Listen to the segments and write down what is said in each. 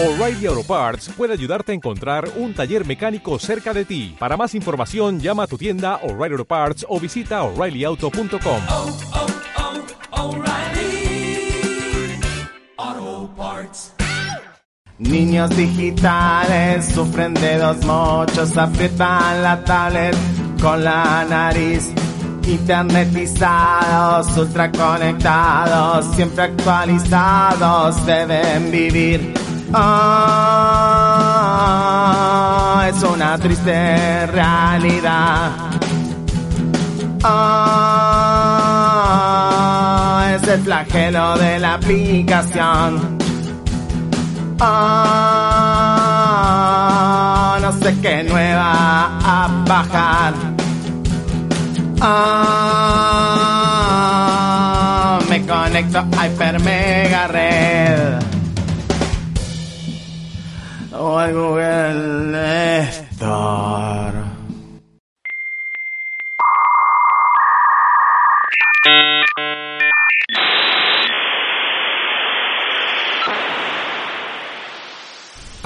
O'Reilly Auto Parts puede ayudarte a encontrar un taller mecánico cerca de ti. Para más información, llama a tu tienda O'Reilly Auto Parts o visita oreillyauto.com. oh, oh, O'Reilly Auto Parts. Niños digitales sufren de dos mochos, aprietan la tablet con la nariz. Internetizados, ultra conectados, siempre actualizados, deben vivir. Ah, es una triste realidad. Ah, es el flagelo de la aplicación. Ah, no sé qué nueva a bajar. Ah, me conecto a Hyper Mega Red. Google Store.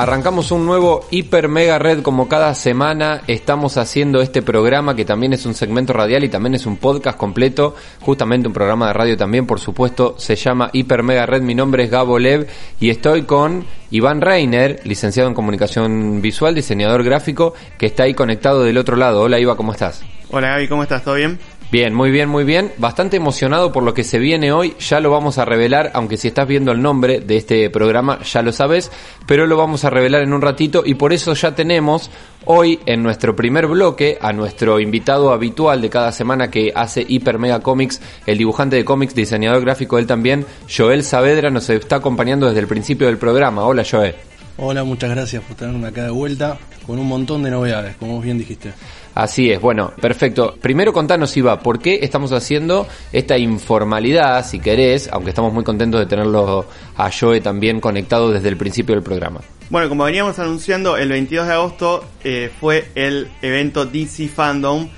Arrancamos un nuevo Hiper Mega Red como cada semana. Estamos haciendo este programa que también es un segmento radial y también es un podcast completo. Justamente un programa de radio también, por supuesto. Se llama Hiper Mega Red. Mi nombre es Gabo Lev y estoy con Iván Reiner, licenciado en comunicación visual, diseñador gráfico, que está ahí conectado del otro lado. Hola Iva, ¿cómo estás? Hola Gaby, ¿cómo estás? ¿Todo bien? Bien, muy bien, muy bien. Bastante emocionado por lo que se viene hoy. Ya lo vamos a revelar, aunque si estás viendo el nombre de este programa ya lo sabes, pero lo vamos a revelar en un ratito y por eso ya tenemos hoy en nuestro primer bloque a nuestro invitado habitual de cada semana que hace Hiper Mega Comics, el dibujante de cómics, diseñador gráfico él también, Joel Saavedra, nos está acompañando desde el principio del programa. Hola Joel. Hola, muchas gracias por tenerme acá de vuelta con un montón de novedades, como vos bien dijiste. Así es, bueno, perfecto. Primero contanos, Iva, ¿por qué estamos haciendo esta informalidad, si querés, aunque estamos muy contentos de tenerlo a Joe también conectado desde el principio del programa? Bueno, como veníamos anunciando, el 22 de agosto eh, fue el evento DC Fandom,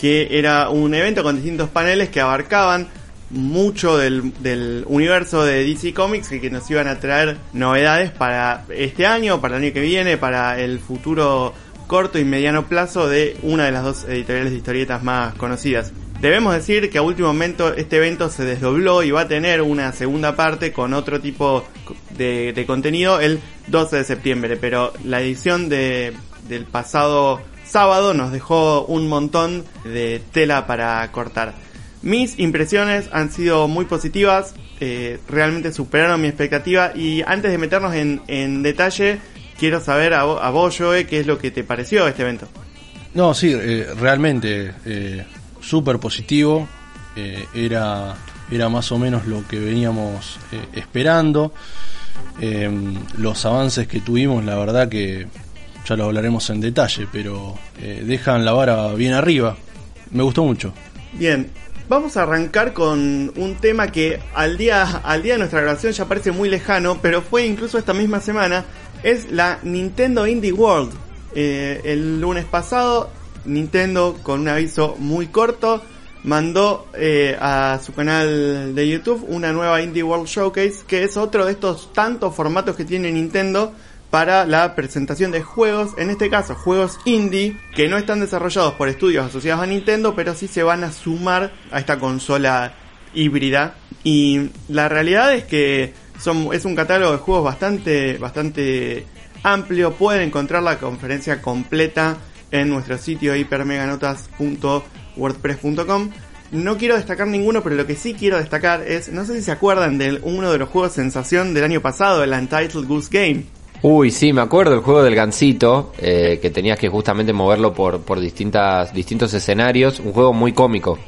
que era un evento con distintos paneles que abarcaban mucho del, del universo de DC Comics y que nos iban a traer novedades para este año, para el año que viene, para el futuro corto y mediano plazo de una de las dos editoriales de historietas más conocidas. Debemos decir que a último momento este evento se desdobló y va a tener una segunda parte con otro tipo de, de contenido el 12 de septiembre, pero la edición de, del pasado sábado nos dejó un montón de tela para cortar. Mis impresiones han sido muy positivas, eh, realmente superaron mi expectativa y antes de meternos en, en detalle, quiero saber a, a vos, Joe, qué es lo que te pareció este evento. No, sí, eh, realmente eh, súper positivo. eh, era, era más o menos lo que veníamos eh, esperando. Eh, los avances que tuvimos, la verdad que ya lo hablaremos en detalle, pero dejan la vara bien arriba. Me gustó mucho. Bien, vamos a arrancar con un tema que al día, al día de nuestra grabación ya parece muy lejano, pero fue incluso esta misma semana, es la Nintendo Indie World. Eh, el lunes pasado, Nintendo, con un aviso muy corto, mandó eh, a su canal de YouTube una nueva Indie World Showcase, que es otro de estos tantos formatos que tiene Nintendo para la presentación de juegos, en este caso juegos indie, que no están desarrollados por estudios asociados a Nintendo, pero sí se van a sumar a esta consola híbrida. Y la realidad es que es un catálogo de juegos bastante, bastante amplio. Pueden encontrar la conferencia completa en nuestro sitio hipermeganotas.wordpress.com. No quiero destacar ninguno, pero lo que sí quiero destacar es, no sé si se acuerdan de uno de los juegos sensación del año pasado, el Untitled Goose Game. Uy, sí, me acuerdo el juego del gancito, eh, que tenías que justamente moverlo por, por distintas, distintos escenarios, un juego muy cómico.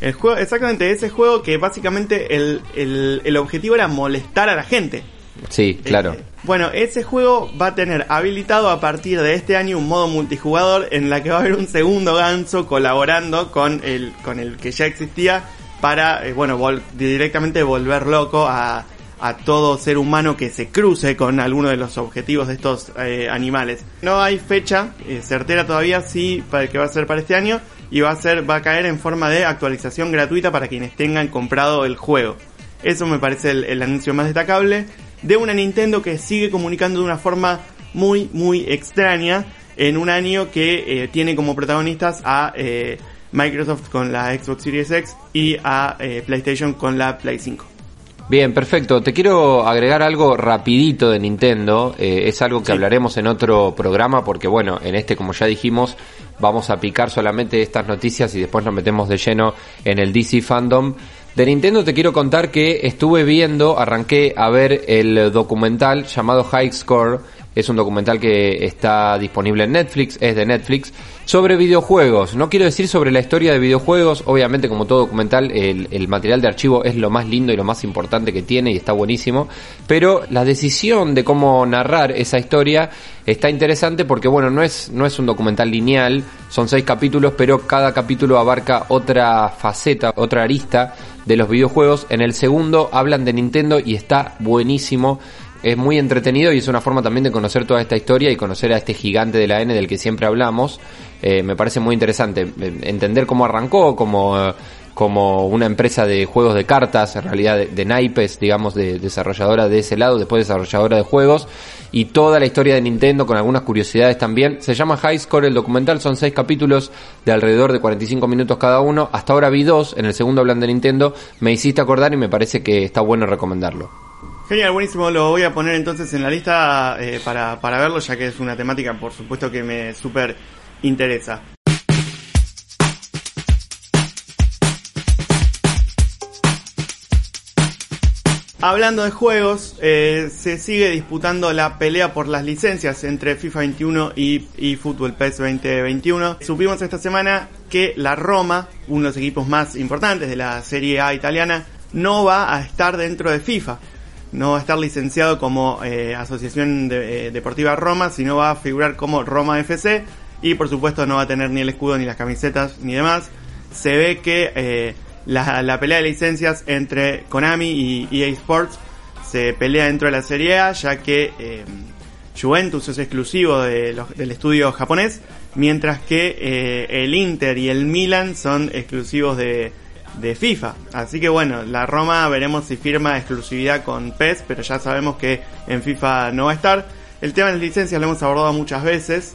El juego, exactamente, ese juego que básicamente el, el, el objetivo era molestar a la gente. Sí, claro. Eh, bueno, ese juego va a tener habilitado a partir de este año un modo multijugador en la que va a haber un segundo ganso colaborando con el, con el que ya existía para, eh, bueno, vol- directamente volver loco a, a todo ser humano que se cruce con alguno de los objetivos de estos eh, animales. No hay fecha eh, certera todavía, sí, para que va a ser para este año y va a ser, va a caer en forma de actualización gratuita para quienes tengan comprado el juego. Eso me parece el, el anuncio más destacable. de una Nintendo que sigue comunicando de una forma muy, muy extraña en un año que eh, tiene como protagonistas a Microsoft con la Xbox Series X y a PlayStation con la Play 5. Bien, perfecto. Te quiero agregar algo rapidito de Nintendo. Eh, es algo que Sí. hablaremos en otro programa porque, bueno, en este, como ya dijimos, vamos a picar solamente estas noticias y después nos metemos de lleno en el DC Fandom. De Nintendo te quiero contar que estuve viendo, arranqué a ver el documental llamado High Score. Es un documental que está disponible en Netflix, es de Netflix, sobre videojuegos. No quiero decir sobre la historia de videojuegos, obviamente como todo documental, el, material de archivo es lo más lindo y lo más importante que tiene y está buenísimo, pero la decisión de cómo narrar esa historia está interesante porque bueno, no es, no es un documental lineal, son seis capítulos, pero cada capítulo abarca otra faceta, otra arista de los videojuegos. En el segundo hablan de Nintendo y está buenísimo. Es muy entretenido y es una forma también de conocer toda esta historia y conocer a este gigante de la N del que siempre hablamos. Eh, me parece muy interesante eh, entender cómo arrancó, como, eh, como una empresa de juegos de cartas, en realidad de, naipes, digamos, de desarrolladora de ese lado, después desarrolladora de juegos, y toda la historia de Nintendo con algunas curiosidades también. Se llama High Score el documental, son seis capítulos de alrededor de 45 minutos cada uno. Hasta ahora vi dos, en el segundo hablan de Nintendo, me hiciste acordar y me parece que está bueno recomendarlo. Genial, buenísimo. Lo voy a poner entonces en la lista eh, para, para verlo, ya que es una temática, por supuesto, que me súper interesa. Hablando de juegos, eh, se sigue disputando la pelea por las licencias entre FIFA 21 y, y Fútbol PES 2021. Supimos esta semana que la Roma, uno de los equipos más importantes de la Serie A italiana, no va a estar dentro de FIFA. No va a estar licenciado como eh, Asociación eh, Deportiva Roma, sino va a figurar como Roma FC y por supuesto no va a tener ni el escudo, ni las camisetas, ni demás. Se ve que eh, la, la pelea de licencias entre Konami y EA Sports se pelea dentro de la Serie A, ya que eh, Juventus es exclusivo de los- del estudio japonés, mientras que eh, el Inter y el Milan son exclusivos de, de FIFA. Así que bueno, la Roma veremos si firma exclusividad con PES, pero ya sabemos que en FIFA no va a estar. El tema de las licencias lo hemos abordado muchas veces,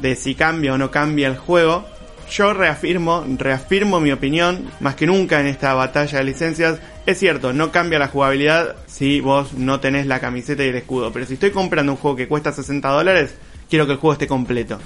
de si cambia o no cambia el juego. Yo reafirmo, reafirmo mi opinión, más que nunca en esta batalla de licencias. Es cierto, no cambia la jugabilidad si vos no tenés la camiseta y el escudo, pero si estoy comprando un juego que cuesta 60 dólares, quiero que el juego esté completo.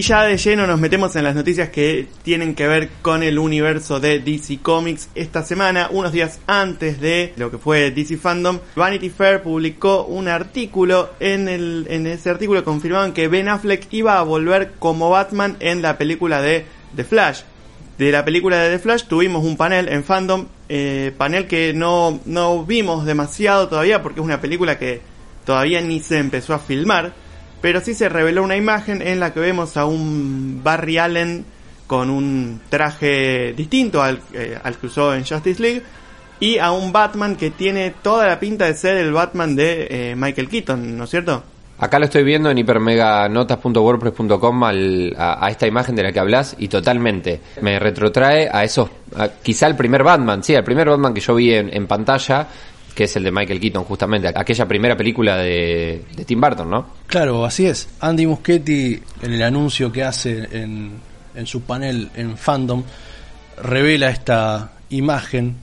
Y ya de lleno nos metemos en las noticias que tienen que ver con el universo de DC Comics. Esta semana, unos días antes de lo que fue DC Fandom, Vanity Fair publicó un artículo. En, el, en ese artículo confirmaban que Ben Affleck iba a volver como Batman en la película de The Flash. De la película de The Flash tuvimos un panel en Fandom, eh, panel que no, no vimos demasiado todavía porque es una película que todavía ni se empezó a filmar pero sí se reveló una imagen en la que vemos a un Barry Allen con un traje distinto al, eh, al que usó en Justice League y a un Batman que tiene toda la pinta de ser el Batman de eh, Michael Keaton, ¿no es cierto? Acá lo estoy viendo en hipermeganotas.wordpress.com a, a esta imagen de la que hablas y totalmente me retrotrae a esos, quizá el primer Batman, sí, el primer Batman que yo vi en pantalla, que es el de Michael Keaton justamente, aquella primera película de, de Tim Burton, ¿no? Claro, así es. Andy Muschietti, en el anuncio que hace en, en su panel en Fandom, revela esta imagen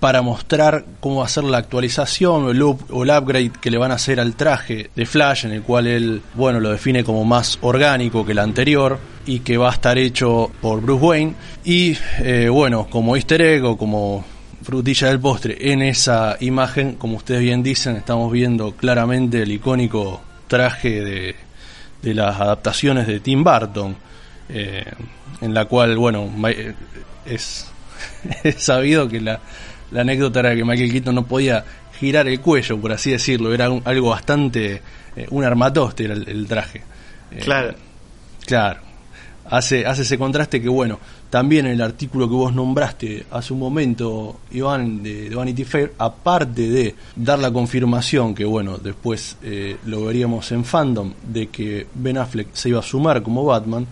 para mostrar cómo va a ser la actualización o el, upgrade que le van a hacer al traje de Flash, en el cual él, bueno, lo define como más orgánico que el anterior y que va a estar hecho por Bruce Wayne. Y, eh, bueno, como easter egg o como frutilla del postre, en esa imagen, como ustedes bien dicen, estamos viendo claramente el icónico traje de, de las adaptaciones de Tim Burton, eh, en la cual, bueno, eh, es, es sabido que la, la anécdota era que Michael Keaton no podía girar el cuello, por así decirlo, era un- algo bastante, eh, un armatoste era el, el traje. Eh, Claro. Claro. hace, hace ese contraste que, bueno, también en el artículo que vos nombraste hace un momento, Iván, de, Vanity Fair, aparte de dar la confirmación, que, bueno, después eh, lo veríamos en fandom, de que Ben Affleck se iba a sumar como Batman,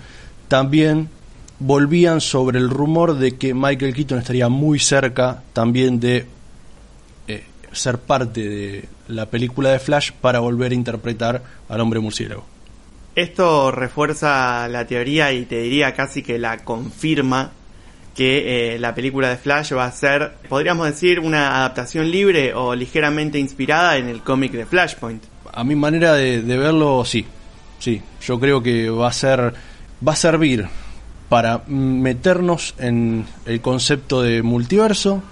también volvían sobre el rumor de que Michael Keaton estaría muy cerca también de eh, ser parte de la película de Flash para volver a interpretar al hombre murciélago. Esto refuerza la teoría y te diría casi que la confirma que eh, la película de Flash va a ser, podríamos decir, una adaptación libre o ligeramente inspirada en el cómic de Flashpoint. A mi manera de, de verlo, sí, sí. Yo creo que va a ser, va a servir para meternos en el concepto de multiverso,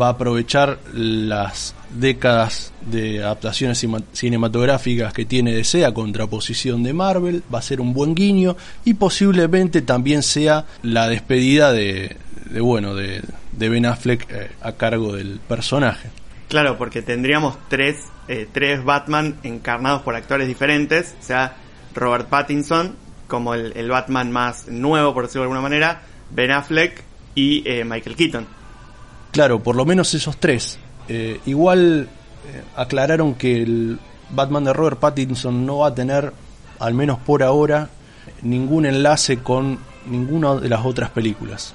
va a aprovechar las décadas de adaptaciones cinematográficas que tiene DC a contraposición de Marvel, va a ser un buen guiño y posiblemente también sea la despedida de, de, bueno de, de Ben Affleck eh, a cargo del personaje. Claro, porque tendríamos tres, eh, tres Batman encarnados por actores diferentes, sea, Robert Pattinson como el, el Batman más nuevo, por decirlo de alguna manera, Ben Affleck y eh, Michael Keaton. Claro, por lo menos esos tres. Eh, igual eh, aclararon que el Batman de Robert Pattinson no va a tener, al menos por ahora, ningún enlace con ninguna de las otras películas.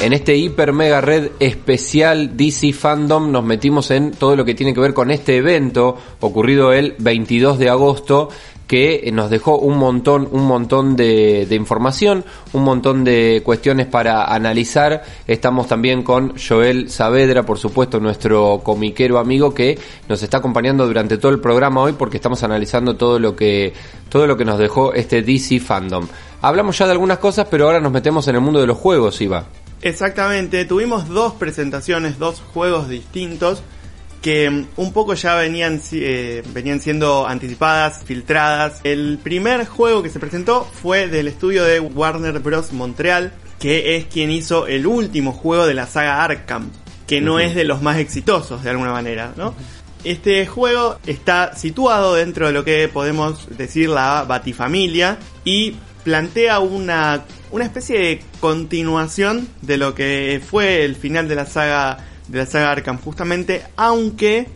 En este hiper mega red especial DC Fandom nos metimos en todo lo que tiene que ver con este evento ocurrido el 22 de agosto que nos dejó un montón, un montón de, de información, un montón de cuestiones para analizar. Estamos también con Joel Saavedra, por supuesto, nuestro comiquero amigo que nos está acompañando durante todo el programa hoy porque estamos analizando todo lo que, todo lo que nos dejó este DC Fandom. Hablamos ya de algunas cosas, pero ahora nos metemos en el mundo de los juegos, Iva. Exactamente, tuvimos dos presentaciones, dos juegos distintos que un poco ya venían, eh, venían siendo anticipadas, filtradas. El primer juego que se presentó fue del estudio de Warner Bros. Montreal, que es quien hizo el último juego de la saga Arkham, que no es de los más exitosos de alguna manera, ¿no? Este juego está situado dentro de lo que podemos decir la Batifamilia y plantea una, una especie de continuación de lo que fue el final de la saga de la saga Arkham justamente, aunque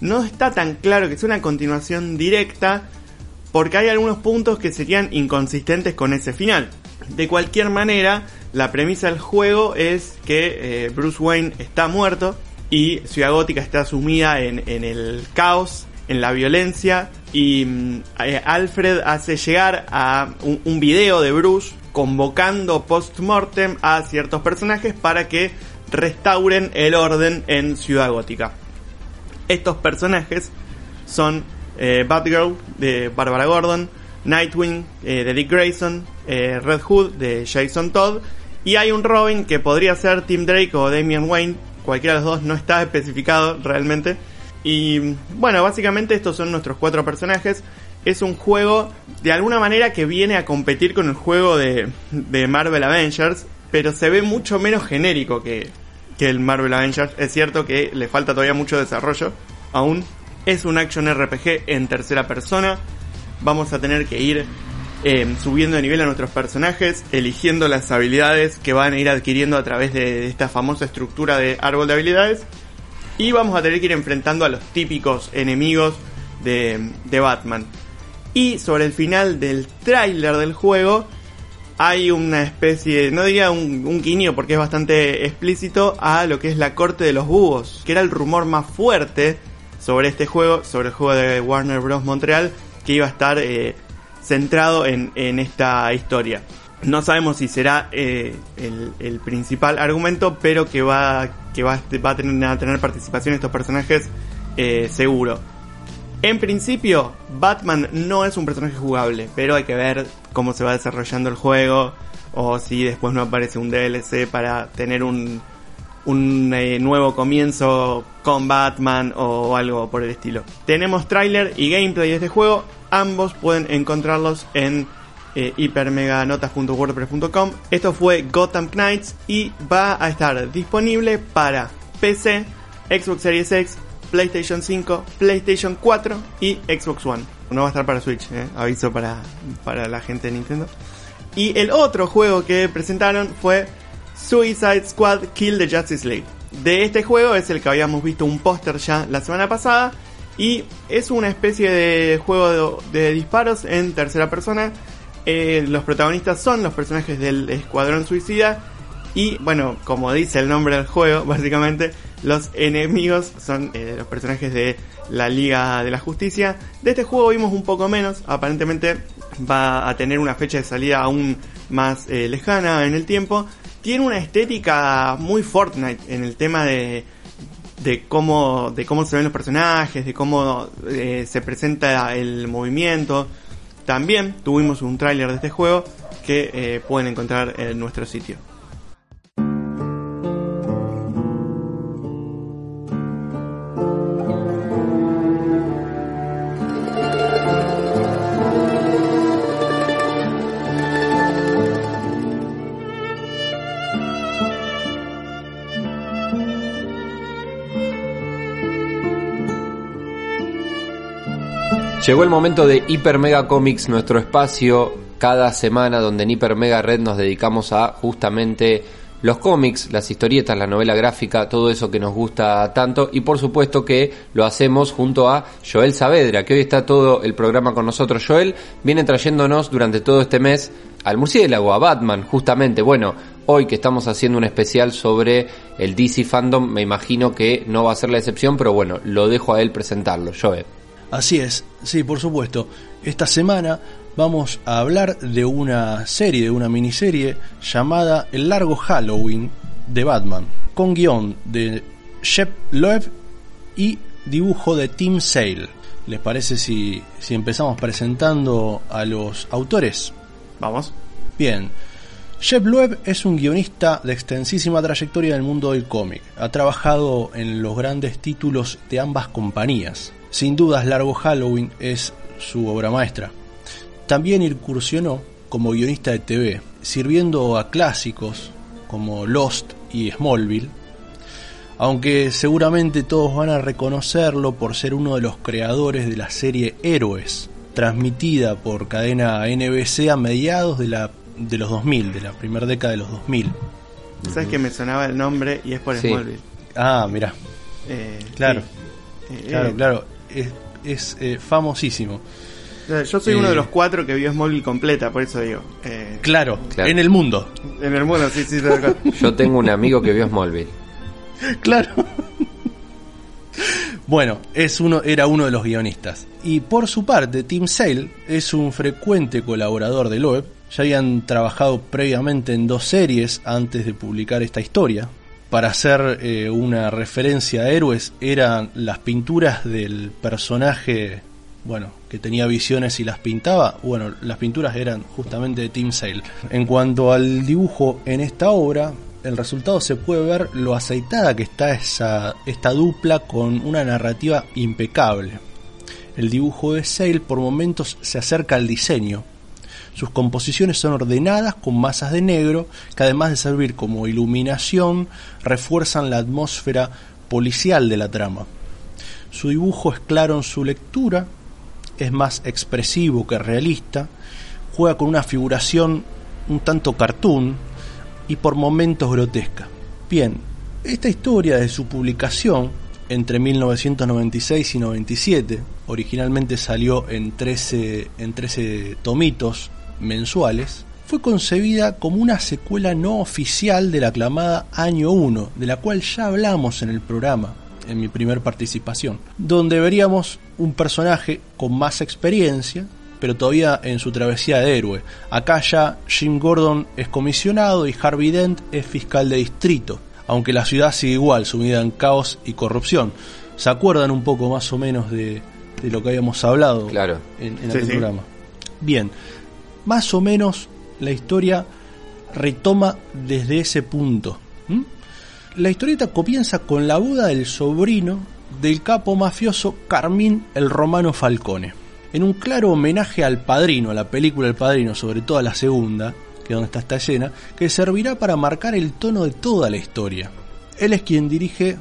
no está tan claro que sea una continuación directa porque hay algunos puntos que serían inconsistentes con ese final. De cualquier manera, la premisa del juego es que eh, Bruce Wayne está muerto y Ciudad Gótica está sumida en, en el caos, en la violencia y mm, eh, Alfred hace llegar a un, un video de Bruce convocando post-mortem a ciertos personajes para que restauren el orden en Ciudad Gótica. Estos personajes son eh, Batgirl de Barbara Gordon, Nightwing eh, de Dick Grayson, eh, Red Hood de Jason Todd y hay un Robin que podría ser Tim Drake o Damian Wayne, cualquiera de los dos no está especificado realmente. Y bueno, básicamente estos son nuestros cuatro personajes. Es un juego de alguna manera que viene a competir con el juego de, de Marvel Avengers, pero se ve mucho menos genérico que, que el Marvel Avengers. Es cierto que le falta todavía mucho desarrollo aún. Es un action RPG en tercera persona. Vamos a tener que ir eh, subiendo de nivel a nuestros personajes, eligiendo las habilidades que van a ir adquiriendo a través de esta famosa estructura de árbol de habilidades. Y vamos a tener que ir enfrentando a los típicos enemigos de, de Batman. Y sobre el final del tráiler del juego hay una especie, no diría un, un guiño porque es bastante explícito, a lo que es la corte de los búhos, que era el rumor más fuerte sobre este juego, sobre el juego de Warner Bros. Montreal, que iba a estar eh, centrado en, esta historia. No sabemos si será eh, el, el principal argumento, pero que va, que va, va a, tener, a tener participación estos personajes eh, seguro. En principio, Batman no es un personaje jugable, pero hay que ver cómo se va desarrollando el juego o si después no aparece un DLC para tener un, eh, nuevo comienzo con Batman o algo por el estilo. Tenemos tráiler y gameplay de este juego, ambos pueden encontrarlos en eh, hipermeganotas.wordpress.com. Esto fue Gotham Knights y va a estar disponible para PC, Xbox Series X, PlayStation 5, PlayStation 4 y Xbox One. No va a estar para Switch, ¿eh? aviso para, para la gente de Nintendo. Y el otro juego que presentaron fue Suicide Squad Kill the Justice League. De este juego es el que habíamos visto un póster ya la semana pasada. Y es una especie de juego de, disparos en tercera persona. Eh, los protagonistas son los personajes del Escuadrón Suicida. Y bueno, como dice el nombre del juego, básicamente los enemigos son eh, los personajes de la Liga de la Justicia. De este juego vimos un poco menos. Aparentemente va a tener una fecha de salida aún más eh, lejana en el tiempo. Tiene una estética muy Fortnite en el tema de, de cómo, se ven los personajes, de cómo eh, se presenta el movimiento. También tuvimos un tráiler de este juego que eh, pueden encontrar en nuestro sitio. Llegó el momento de Hyper Mega Comics, nuestro espacio cada semana donde en Hyper Mega Red nos dedicamos a justamente los cómics, las historietas, la novela gráfica, todo eso que nos gusta tanto y por supuesto que lo hacemos junto a Joel Saavedra, que hoy está todo el programa con nosotros. Joel viene trayéndonos durante todo este mes al murciélago, a Batman, justamente. Bueno, hoy que estamos haciendo un especial sobre el DC Fandom, me imagino que no va a ser la excepción, pero bueno, lo dejo a él presentarlo. Joel. Así es, sí, por supuesto. Esta semana vamos a hablar de una serie, de una miniserie llamada El largo Halloween de Batman, con guion de Shep Loeb y dibujo de Tim Sale. ¿Les parece si, si empezamos presentando a los autores? Vamos. Bien. Shep Loeb es un guionista de extensísima trayectoria en el mundo del cómic. Ha trabajado en los grandes títulos de ambas compañías. Sin dudas, Largo Halloween es su obra maestra. También incursionó como guionista de TV, sirviendo a clásicos como Lost y Smallville, aunque seguramente todos van a reconocerlo por ser uno de los creadores de la serie Héroes, transmitida por cadena NBC a mediados de, la, de los 2000, de la primera década de los 2000. ¿Sabes que me sonaba el nombre y es por Sí. Smallville? Ah, mira, Eh, claro, sí. Eh, claro, eh, claro, es, es, eh, famosísimo. Yo soy uno Eh. de los cuatro que vio Smallville completa, por eso digo. Eh, Claro, Claro. en el mundo. en el mundo, sí, sí. Yo tengo un amigo que vio Smallville. Claro. Bueno, es uno, era uno de los guionistas. Y por su parte, Tim Sale es un frecuente colaborador de Loeb. Ya habían trabajado previamente en dos series antes de publicar esta historia. Para hacer eh, una referencia a héroes, eran las pinturas del personaje, bueno, que tenía visiones y las pintaba. Bueno, las pinturas eran justamente de Tim Sale. En cuanto al dibujo en esta obra, el resultado se puede ver lo aceitada que está esa, esta dupla con una narrativa impecable. El dibujo de Sale por momentos se acerca al diseño. Sus composiciones son ordenadas con masas de negro que además de servir como iluminación refuerzan la atmósfera policial de la trama. Su dibujo es claro en su lectura, es más expresivo que realista, juega con una figuración un tanto cartoon y por momentos grotesca. Bien, esta historia de su publicación entre 1996 y 97, originalmente salió en 13, en 13 tomitos mensuales, fue concebida como una secuela no oficial de la aclamada Año 1, de la cual ya hablamos en el programa, en mi primer participación, donde veríamos un personaje con más experiencia, pero todavía en su travesía de héroe. Acá ya Jim Gordon es comisionado y Harvey Dent es fiscal de distrito, aunque la ciudad sigue igual, sumida en caos y corrupción. ¿Se acuerdan un poco más o menos de, de lo que habíamos hablado Claro. en, en Sí, aquel sí. programa? Bien, más o menos la historia retoma desde ese punto. La historieta comienza con la boda del sobrino del capo mafioso Carmín el Romano Falcone. En un claro homenaje al padrino, a la película El Padrino, sobre todo a la segunda, que es donde está esta escena, que servirá para marcar el tono de toda la historia. Él es quien dirige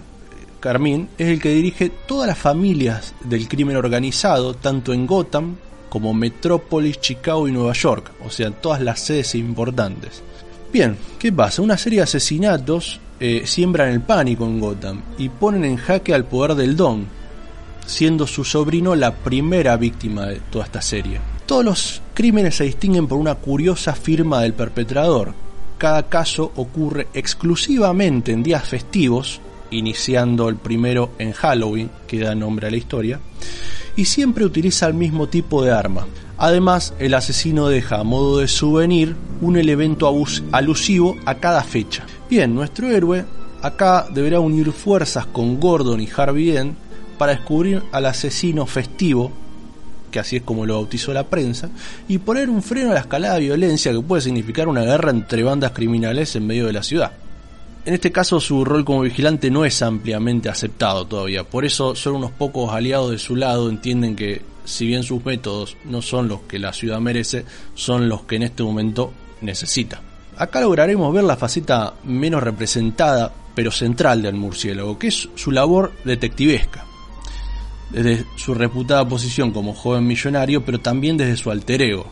Carmín es el que dirige todas las familias del crimen organizado, tanto en Gotham como Metrópolis, Chicago y Nueva York, o sea, todas las sedes importantes. Bien, ¿qué pasa? Una serie de asesinatos eh, siembran el pánico en Gotham y ponen en jaque al poder del Don, siendo su sobrino la primera víctima de toda esta serie. Todos los crímenes se distinguen por una curiosa firma del perpetrador. Cada caso ocurre exclusivamente en días festivos, iniciando el primero en Halloween, que da nombre a la historia, y siempre utiliza el mismo tipo de arma. Además, el asesino deja a modo de souvenir un elemento alusivo a cada fecha. Bien, nuestro héroe acá deberá unir fuerzas con Gordon y Harvey Dent para descubrir al asesino festivo, que así es como lo bautizó la prensa, y poner un freno a la escalada de violencia que puede significar una guerra entre bandas criminales en medio de la ciudad. En este caso su rol como vigilante no es ampliamente aceptado todavía, por eso solo unos pocos aliados de su lado entienden que si bien sus métodos no son los que la ciudad merece, son los que en este momento necesita. Acá lograremos ver la faceta menos representada pero central del murciélago, que es su labor detectivesca desde su reputada posición como joven millonario, pero también desde su alter ego,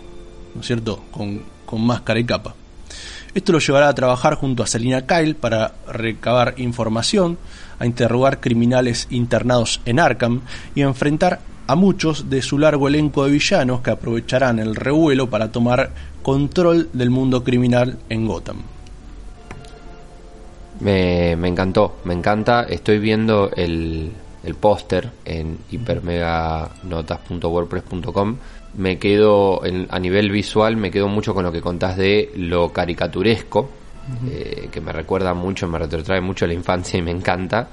¿no es cierto?, con, con máscara y capa. Esto lo llevará a trabajar junto a Selina Kyle para recabar información, a interrogar criminales internados en Arkham y a enfrentar a muchos de su largo elenco de villanos que aprovecharán el revuelo para tomar control del mundo criminal en Gotham. Me, encantó, me encanta. Estoy viendo el, el póster en hipermeganotas.wordpress.com. Me quedo, en- a nivel visual, me quedo mucho con lo que contás de lo caricaturesco, eh, que me recuerda mucho, me retrotrae mucho a la infancia y me encanta.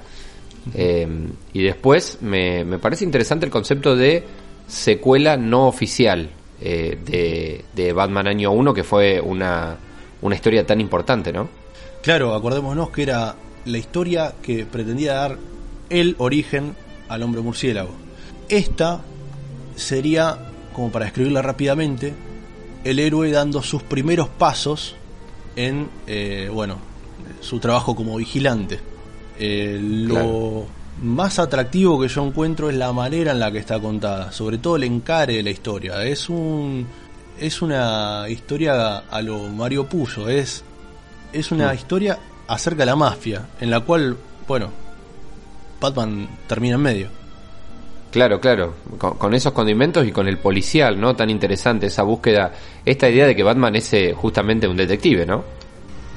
Eh, y después me, me parece interesante el concepto de secuela no oficial eh, de, de Batman Año 1, que fue una, una historia tan importante, ¿no? Claro, acordémonos que era la historia que pretendía dar el origen al hombre murciélago. Esta sería, como para describirla rápidamente, el héroe dando sus primeros pasos en, eh, bueno, su trabajo como vigilante. Eh, lo Claro. más atractivo que yo encuentro es la manera en la que está contada, sobre todo el encare de la historia. Es un es una historia a lo Mario Puzo, es es una Mm. historia acerca de la mafia, en la cual, bueno, Batman termina en medio. Claro, claro, con, con esos condimentos y con el policial, ¿no? Tan interesante esa búsqueda, esta idea de que Batman es eh, justamente un detective, ¿no?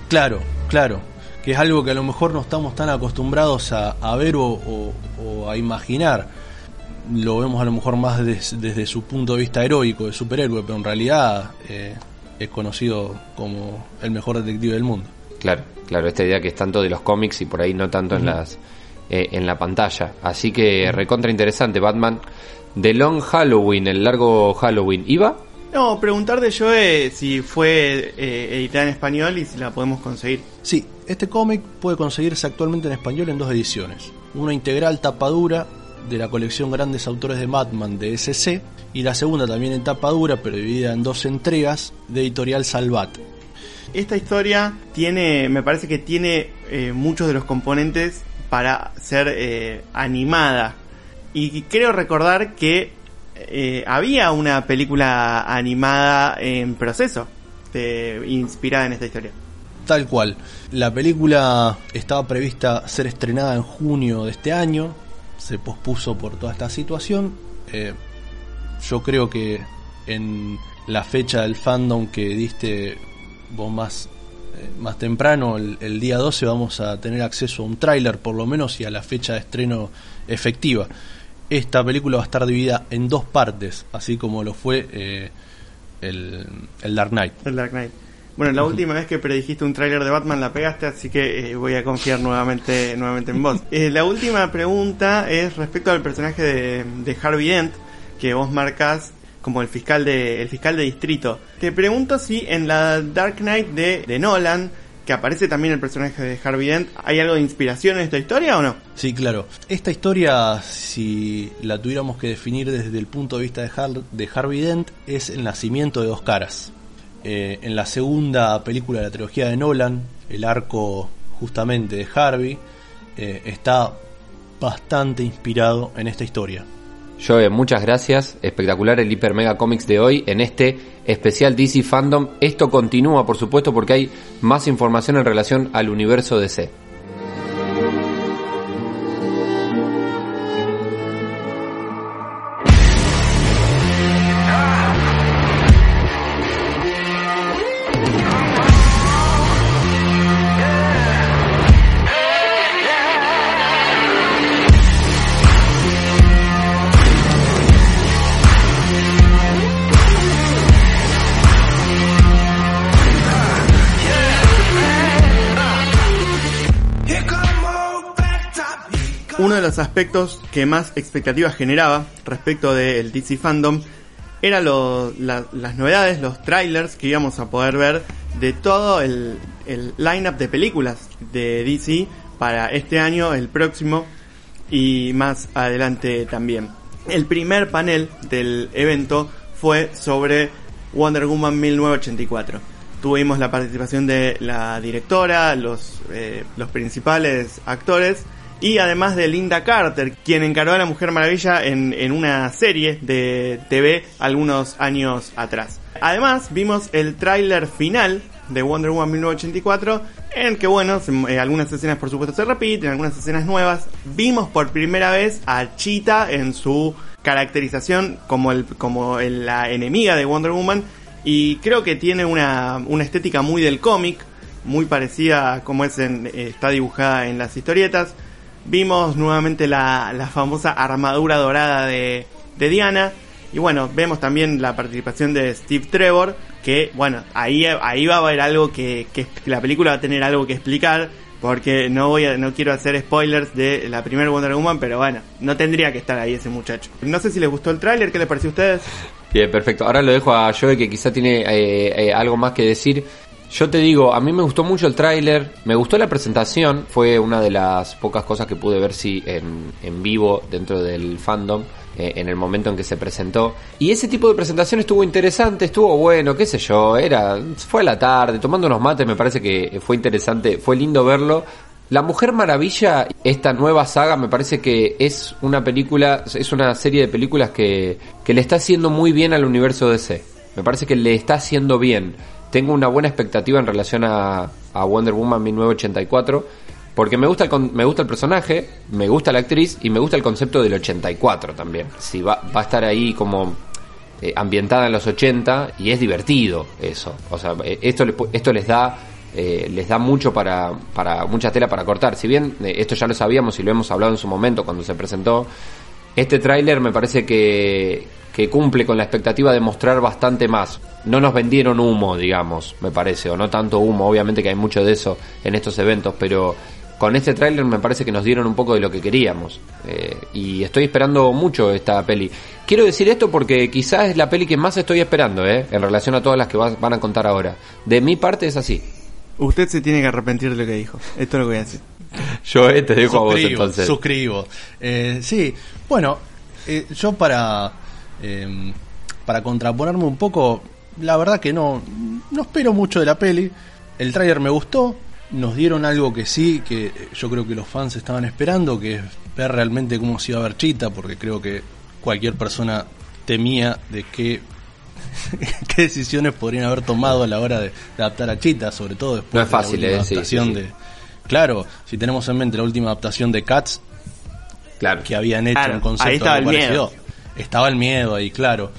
Claro, claro, que es algo que a lo mejor no estamos tan acostumbrados a, a ver o, o- o a imaginar. Lo vemos a lo mejor más des- desde su punto de vista heroico, de superhéroe, pero en realidad eh, es conocido como el mejor detective del mundo. Claro, claro, esta idea que es tanto de los cómics y por ahí no tanto en las eh, en la pantalla. Así que recontra interesante, Batman. The Long Halloween, el largo Halloween. ¿Iba? No, preguntar de Joe si fue eh, editada en español y si la podemos conseguir. Sí, este cómic puede conseguirse actualmente en español en dos ediciones. Una integral tapa dura de la colección Grandes Autores de Batman de SC y la segunda también en tapa dura pero dividida en dos entregas de editorial Salvat. Esta historia tiene, me parece que tiene eh, muchos de los componentes para ser eh, animada. Y creo recordar que eh, había una película animada en proceso, inspirada en esta historia. Tal cual. La película estaba prevista ser estrenada en junio de este año, se pospuso por toda esta situación. Eh, yo creo que en la fecha del fandom que diste vos más, más temprano, el, el día 12, vamos a tener acceso a un tráiler por lo menos y a la fecha de estreno efectiva. Esta película va a estar dividida en dos partes, así como lo fue eh, el, el Dark Knight. El Dark Knight. Bueno, la última vez que predijiste un tráiler de Batman la pegaste, así que eh, voy a confiar nuevamente, nuevamente en vos. Eh, la última pregunta es respecto al personaje de, de Harvey Dent, que vos marcas como el fiscal de, el fiscal de distrito. Te pregunto si en la Dark Knight de, de Nolan, que aparece también el personaje de Harvey Dent, ¿hay algo de inspiración en esta historia o no? Sí, claro. Esta historia, si la tuviéramos que definir desde el punto de vista de, Har- de Harvey Dent, es el nacimiento de dos caras. Eh, en la segunda película de la trilogía de Nolan, el arco justamente de Harvey, eh, está bastante inspirado en esta historia. Joe, muchas gracias. Espectacular el Hiper Mega Comics de hoy en este especial DC Fandom. Esto continúa, por supuesto, porque hay más información en relación al universo DC. Uno de los aspectos que más expectativas generaba respecto del DC Fandom era lo- la- las novedades, los trailers que íbamos a poder ver de todo el, el lineup de películas de DC para este año, el próximo y más adelante también. El primer panel del evento fue sobre Wonder Woman 1984. Tuvimos la participación de la directora, los, eh, los principales actores y además de Linda Carter, quien encargó a la Mujer Maravilla en, en una serie de TV algunos años atrás. Además vimos el tráiler final de Wonder Woman 1984 en el que bueno, se- eh, algunas escenas por supuesto se repiten, algunas escenas nuevas. Vimos por primera vez a Cheetah en su caracterización como, el, como la enemiga de Wonder Woman y creo que tiene una, una estética muy del cómic, muy parecida a como es en- eh, está dibujada en las historietas. Vimos nuevamente la, la famosa armadura dorada de, de Diana. Y bueno, vemos también la participación de Steve Trevor, que bueno, ahí, ahí va a haber algo que, que la película va a tener algo que explicar, porque no voy a, no quiero hacer spoilers de la primera Wonder Woman, pero bueno, no tendría que estar ahí ese muchacho. No sé si les gustó el tráiler, ¿qué les pareció a ustedes? Bien, perfecto. Ahora lo dejo a Joe que quizá tiene eh, eh, algo más que decir. Yo te digo, a mí me gustó mucho el tráiler, me gustó la presentación, fue una de las pocas cosas que pude ver sí en, en vivo dentro del fandom. eh, en el momento en que se presentó y ese tipo de presentación estuvo interesante estuvo bueno qué sé yo era fue a la tarde tomando unos mates me parece que fue interesante fue lindo verlo la Mujer Maravilla, esta nueva saga, me parece que es una película, es una serie de películas que, que le está haciendo muy bien al universo DC. Me parece que le está haciendo bien. Tengo una buena expectativa en relación a, a Wonder Woman 1984, porque me gusta, el, me gusta el personaje, me gusta la actriz y me gusta el concepto del 84 también. Si va, va a estar ahí como eh, ambientada en los 80 y es divertido eso. O sea, eh, esto, esto les da eh, les da mucho para, para mucha tela para cortar. Si bien esto ya lo sabíamos y lo hemos hablado en su momento cuando se presentó, este tráiler me parece que, que cumple con la expectativa de mostrar bastante más. No nos vendieron humo, digamos, me parece, o no tanto humo, obviamente que hay mucho de eso en estos eventos, pero con este tráiler me parece que nos dieron un poco de lo que queríamos. Eh, y estoy esperando mucho esta peli. Quiero decir esto porque quizás es la peli que más estoy esperando, eh, en relación a todas las que va- van a contar ahora. De mi parte es así. Usted se tiene que arrepentir de lo que dijo. Esto es lo que voy a decir. Yo eh, te dejo a vos entonces. suscribo. Eh, sí, bueno, eh, yo para eh, para contraponerme un poco, la verdad que no no espero mucho de la peli. El tráiler me gustó, nos dieron algo que sí, que yo creo que los fans estaban esperando, que es ver realmente cómo se iba a ver Chita, porque creo que cualquier persona temía de qué qué decisiones podrían haber tomado a la hora de, de adaptar a Chita, sobre todo después No es de la fácil, última eh, adaptación sí, sí. de Claro, si tenemos en mente la última adaptación de Cats, Claro. que habían hecho Claro, un concepto ahí estaba el miedo. parecido. Estaba el miedo ahí, claro.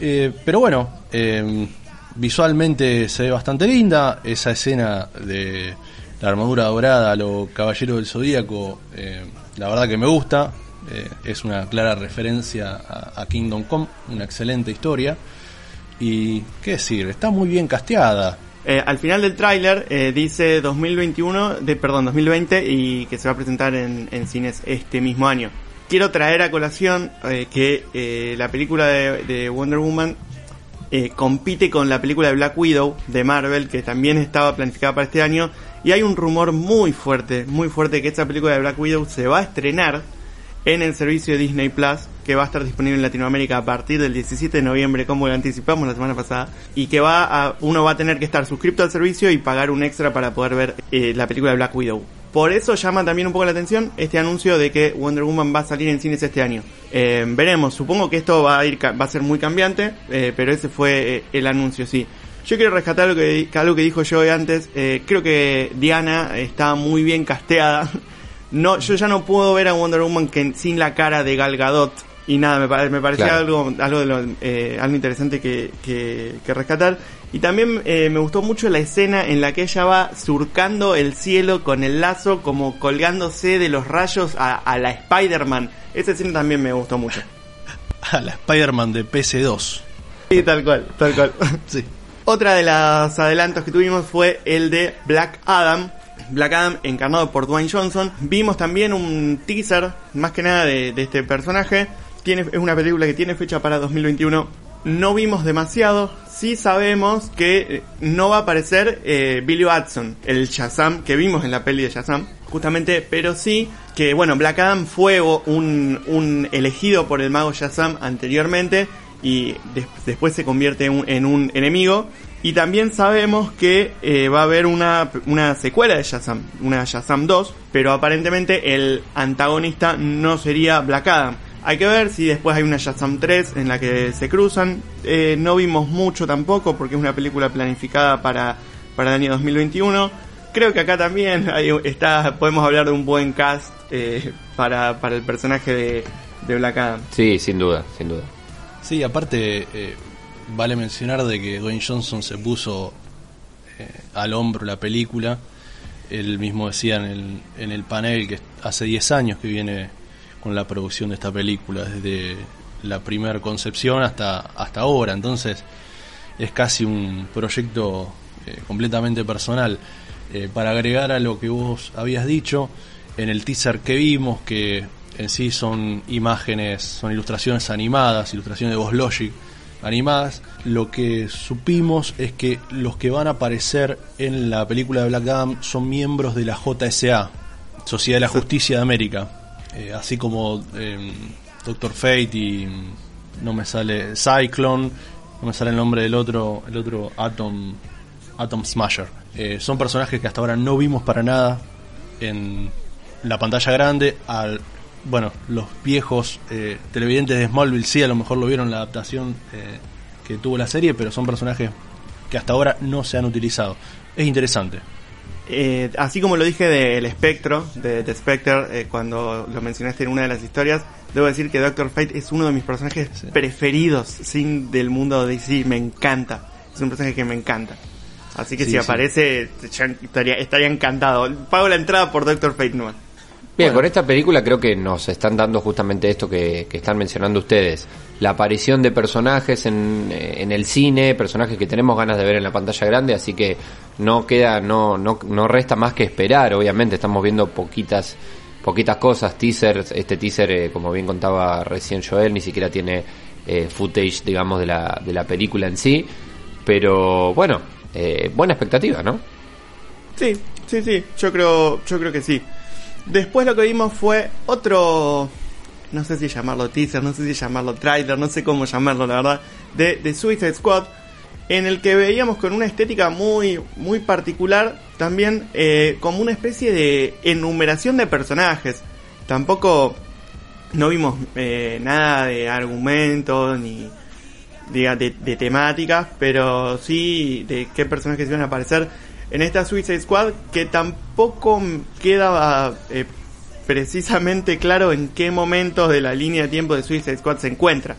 Eh, pero bueno, eh, visualmente se ve bastante linda. Esa escena de la armadura dorada a lo Caballero del Zodíaco, eh, la verdad que me gusta. Eh, es una clara referencia a, Kingdom Come, una excelente historia. Y, ¿qué decir? Está muy bien casteada. Eh, al final del tráiler eh, dice 2021, de, perdón, 2020 y que se va a presentar en, en cines este mismo año. Quiero traer a colación eh, que eh, la película de, de Wonder Woman eh, compite con la película de Black Widow de Marvel, que también estaba planificada para este año. Y hay un rumor muy fuerte, muy fuerte que esta película de Black Widow se va a estrenar en el servicio de Disney Plus, que va a estar disponible en Latinoamérica a partir del 17 de noviembre, como lo anticipamos la semana pasada, y que va a, uno va a tener que estar suscrito al servicio y pagar un extra para poder ver eh, la película de Black Widow. Por eso llama también un poco la atención este anuncio de que Wonder Woman va a salir en cines este año. Eh, veremos, supongo que esto va a ir va a ser muy cambiante, eh, pero ese fue eh, el anuncio, sí. Yo quiero rescatar algo que, algo que dijo yo antes. eh, creo que Diana está muy bien casteada. No, yo ya no puedo ver a Wonder Woman que sin la cara de Gal Gadot. Y nada, me, me parecía Claro. algo, algo, de lo, eh, algo interesante que, que, que rescatar. Y también eh, me gustó mucho la escena en la que ella va surcando el cielo con el lazo, como colgándose de los rayos a, a la Spider-Man. Esa escena también me gustó mucho. A la Spider-Man de PC2. Sí, tal cual, tal cual. Sí. Otra de los adelantos que tuvimos fue el de Black Adam. Black Adam encarnado por Dwayne Johnson. Vimos también un teaser, más que nada de, de este personaje. Tiene, es una película que tiene fecha para 2021. No vimos demasiado. Sí sabemos que eh, no va a aparecer eh, Billy Batson, el Shazam que vimos en la peli de Shazam. Justamente, pero sí que, bueno, Black Adam fue un, un elegido por el mago Shazam anteriormente y des- después se convierte en un, en un enemigo. Y también sabemos que eh, va a haber una, una secuela de Shazam, una Shazam 2, pero aparentemente el antagonista no sería Black Adam. Hay que ver si después hay una Shazam 3 en la que se cruzan. Eh, no vimos mucho tampoco porque es una película planificada para, para el año 2021. Creo que acá también hay, está, podemos hablar de un buen cast eh, para, para el personaje de, de Black Adam. Sí, sin duda, sin duda. Sí, aparte, eh, vale mencionar de que Dwayne Johnson se puso eh, al hombro la película. Él mismo decía en el, en el panel que hace 10 años que viene con la producción de esta película, desde la primera concepción hasta, hasta ahora. Entonces, es casi un proyecto eh, completamente personal. Eh, para agregar a lo que vos habías dicho, en el teaser que vimos, que en sí son imágenes, son ilustraciones animadas, ilustraciones de Voz Logic animadas, lo que supimos es que los que van a aparecer en la película de Black Adam son miembros de la JSA, Sociedad de la Justicia de América, Eh, así como eh, Doctor Fate y mm, no me sale Cyclone, no me sale el nombre del otro, el otro Atom, Atom Smasher. Eh, son personajes que hasta ahora no vimos para nada en la pantalla grande. Al, bueno, los viejos eh, televidentes de Smallville sí, a lo mejor lo vieron la adaptación eh, que tuvo la serie, pero son personajes que hasta ahora no se han utilizado. Es interesante. Eh, así como lo dije del espectro, de The Spectre, eh, cuando lo mencionaste en una de las historias, debo decir que Doctor Fate es uno de mis personajes Sí. preferidos sin del mundo de DC. Me encanta. Es un personaje que me encanta. Así que Sí, si aparece, estaría, estaría encantado. Pago la entrada por Doctor Fate nomás. Bien, Bueno. con esta película creo que nos están dando justamente esto que, que están mencionando ustedes. La aparición de personajes en, eh, en el cine, personajes que tenemos ganas de ver en la pantalla grande, así que no queda, no, no, no resta más que esperar, obviamente, estamos viendo poquitas, poquitas cosas, teasers, este teaser, eh, como bien contaba recién Joel, ni siquiera tiene eh, footage, digamos, de la, de la película en sí, pero bueno, eh, buena expectativa, ¿no? Sí, sí, sí, yo creo, yo creo que sí. Después lo que vimos fue otro, no sé si llamarlo teaser, no sé si llamarlo trailer, no sé cómo llamarlo la verdad, de, de Suicide Squad, en el que veíamos con una estética muy, muy particular, también eh, como una especie de enumeración de personajes. Tampoco no vimos eh, nada de argumentos ni diga, de, de temáticas, pero sí de qué personajes iban a aparecer en esta Suicide Squad, que tampoco queda eh, precisamente claro en qué momentos de la línea de tiempo de Suicide Squad se encuentra.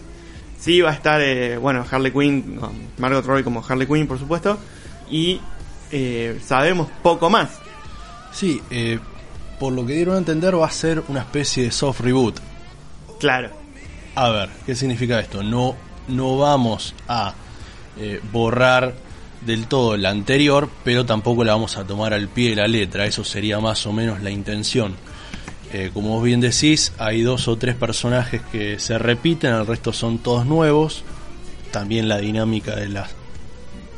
Sí va a estar, eh, bueno, Harley Quinn, Margot Robbie como Harley Quinn, por supuesto, y eh, sabemos poco más. Sí, por lo que dieron a entender va a ser una especie de soft reboot. Claro. A ver, ¿qué significa esto? No, no vamos a borrar del todo la anterior, pero tampoco la vamos a tomar al pie de la letra. Eso sería más o menos la intención. Eh, como vos bien decís, hay dos o tres personajes que se repiten, el resto son todos nuevos. También la dinámica de la,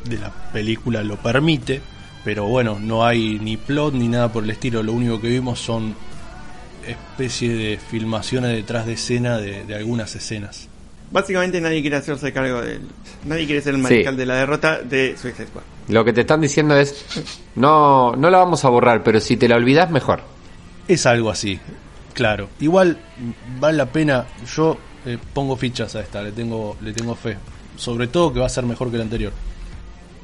de la película lo permite. Pero bueno, no hay ni plot ni nada por el estilo. Lo único que vimos son especie de filmaciones detrás de escena de, de algunas escenas. Básicamente nadie quiere hacerse cargo del... Nadie quiere ser el Sí. mariscal de la derrota de Suicide Squad. Lo que te están diciendo es, no, no la vamos a borrar, pero si te la olvidas, mejor. Es algo así, claro. Igual vale la pena, yo eh, pongo fichas a esta, le tengo, le tengo fe. Sobre todo que va a ser mejor que la anterior.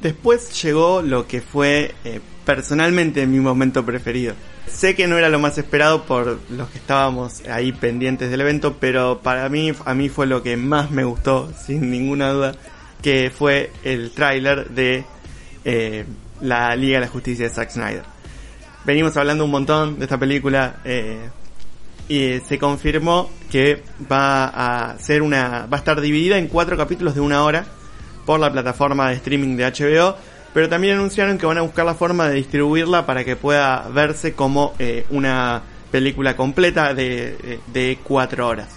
Después llegó lo que fue eh, personalmente mi momento preferido. Sé que no era lo más esperado por los que estábamos ahí pendientes del evento, pero para mí, a mí fue lo que más me gustó, sin ninguna duda, que fue el tráiler de eh, la Liga de la Justicia de Zack Snyder. Venimos hablando un montón de esta película eh, y se confirmó que va a ser una, va a estar dividida en cuatro capítulos de una hora por la plataforma de streaming de HBO, pero también anunciaron que van a buscar la forma de distribuirla para que pueda verse como eh, una película completa de, de, cuatro horas.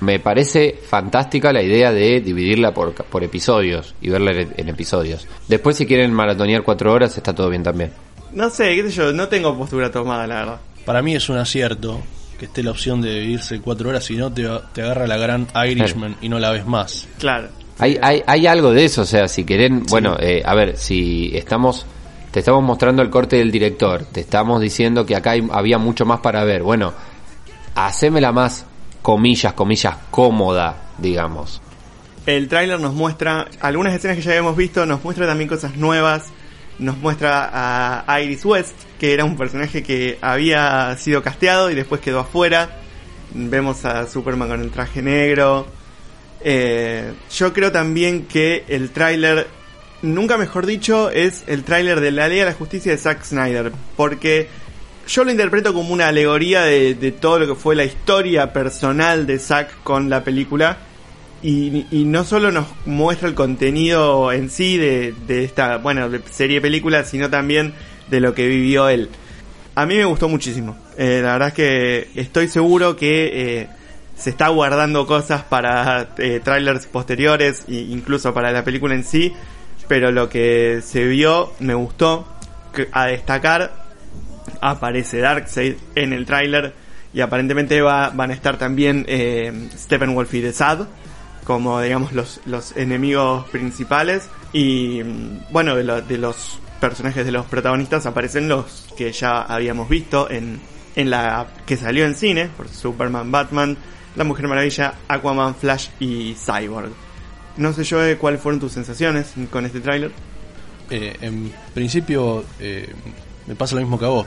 Me parece fantástica la idea de dividirla por, por episodios y verla en, en episodios. Después, si quieren maratonear cuatro horas, está todo bien también. No sé, qué sé yo, no tengo postura tomada, la verdad. Para mí es un acierto que esté la opción de irse cuatro horas, si no te, te agarra la gran Irishman y no la ves más. Claro. Hay, hay, hay algo de eso, o sea, si quieren, bueno, eh, a ver, si estamos, te estamos mostrando el corte del director, te estamos diciendo que acá hay- había mucho más para ver, bueno, hacémela más, comillas, comillas, cómoda, digamos. El tráiler nos muestra algunas escenas que ya habíamos visto, nos muestra también cosas nuevas, nos muestra a Iris West, que era un personaje que había sido casteado y después quedó afuera. Vemos a Superman con el traje negro. Eh, yo creo también que el tráiler, nunca mejor dicho, es el tráiler de la Liga de la Justicia de Zack Snyder, porque yo lo interpreto como una alegoría de, de todo lo que fue la historia personal de Zack con la película. Y, no solo nos muestra el contenido en sí de, de esta, bueno, de serie película, sino también de lo que vivió él. A mí me gustó muchísimo. Eh, la verdad es que estoy seguro que eh, se está guardando cosas para eh, trailers posteriores e incluso para la película en sí. Pero lo que se vio me gustó. A destacar aparece Darkseid en el tráiler y aparentemente va, van a estar también eh, Steppenwolf y The Sad como digamos los, los enemigos principales y mm, bueno de, lo- de los personajes de los protagonistas aparecen los que ya habíamos visto en, en la que salió en cine por Superman, Batman, La Mujer Maravilla, Aquaman, Flash y Cyborg. No sé yo cuáles fueron tus sensaciones con este tráiler. Eh, en principio eh, me pasa lo mismo que a vos.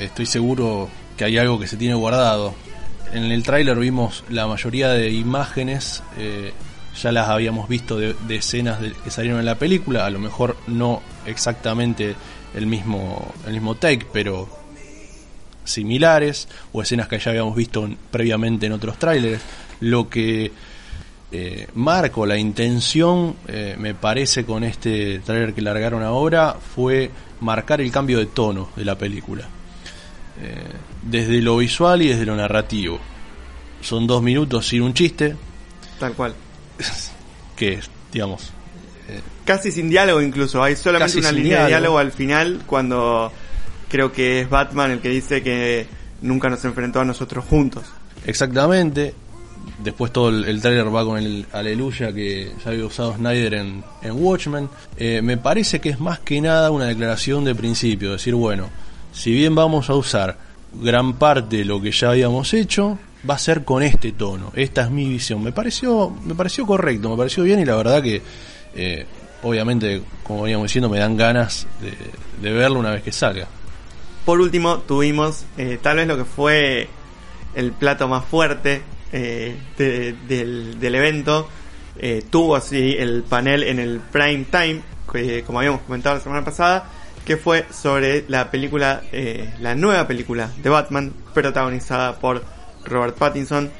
Estoy seguro que hay algo que se tiene guardado. En el tráiler vimos la mayoría de imágenes, eh, ya las habíamos visto de, escenas que salieron en la película, a lo mejor no exactamente el mismo, el mismo take, pero similares, o escenas que ya habíamos visto en- previamente en otros trailers. Lo que eh, marco la intención, eh, me parece, con este trailer que largaron ahora, fue marcar el cambio de tono de la película. Eh, desde lo visual y desde lo narrativo. Son dos minutos sin un chiste, Tal cual. que, digamos, Casi sin diálogo incluso. Hay solamente una línea de diálogo al final cuando creo que es Batman el que dice que nunca nos enfrentó a nosotros juntos. exactamente. Después todo el, el trailer va con el aleluya que ya había usado Snyder en, en Watchmen. Eh, me parece que es más que nada una declaración de principio, decir, bueno, si bien vamos a usar gran parte de lo que ya habíamos hecho, va a ser con este tono. Esta es mi visión. Me pareció, me pareció correcto, me pareció bien y la verdad que, eh, obviamente, como veníamos diciendo, me dan ganas de, de verlo una vez que salga. Por último, tuvimos eh, tal vez lo que fue el plato más fuerte eh, de- del, del evento. Eh, tuvo así el panel en el prime time, que, como habíamos comentado la semana pasada, que fue sobre la película, eh, la nueva película de Batman, protagonizada por Robert Pattinson.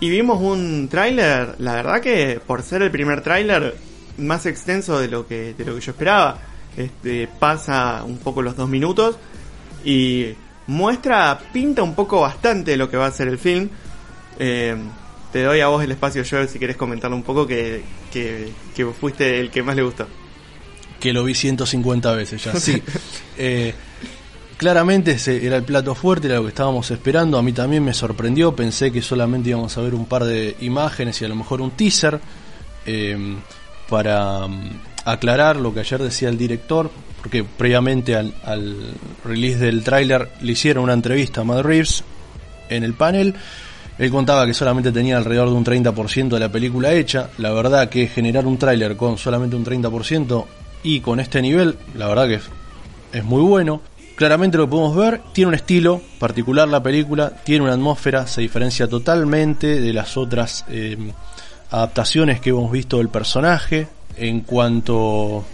Y vimos un tráiler, la verdad que por ser el primer tráiler más extenso de lo que de lo que yo esperaba. Este pasa un poco los dos minutos y muestra, pinta un poco bastante lo que va a ser el film. Eh, te doy a vos el espacio, Joel, si querés comentarlo un poco, que, que, que fuiste el que más le gustó. que lo vi 150 veces ya. Sí. Eh, claramente ese era el plato fuerte, era lo que estábamos esperando. A mí también me sorprendió, pensé que solamente íbamos a ver un par de imágenes y a lo mejor un teaser eh, para mm, aclarar lo que ayer decía el director, porque previamente al, release del tráiler le hicieron una entrevista a Matt Reeves en el panel. Él contaba que solamente tenía alrededor de un 30% de la película hecha. La verdad que generar un tráiler con solamente un 30% y con este nivel, la verdad que es, es muy bueno. Claramente lo podemos ver, tiene un estilo particular la película, tiene una atmósfera, se diferencia totalmente de las otras eh, adaptaciones que hemos visto del personaje. En cuanto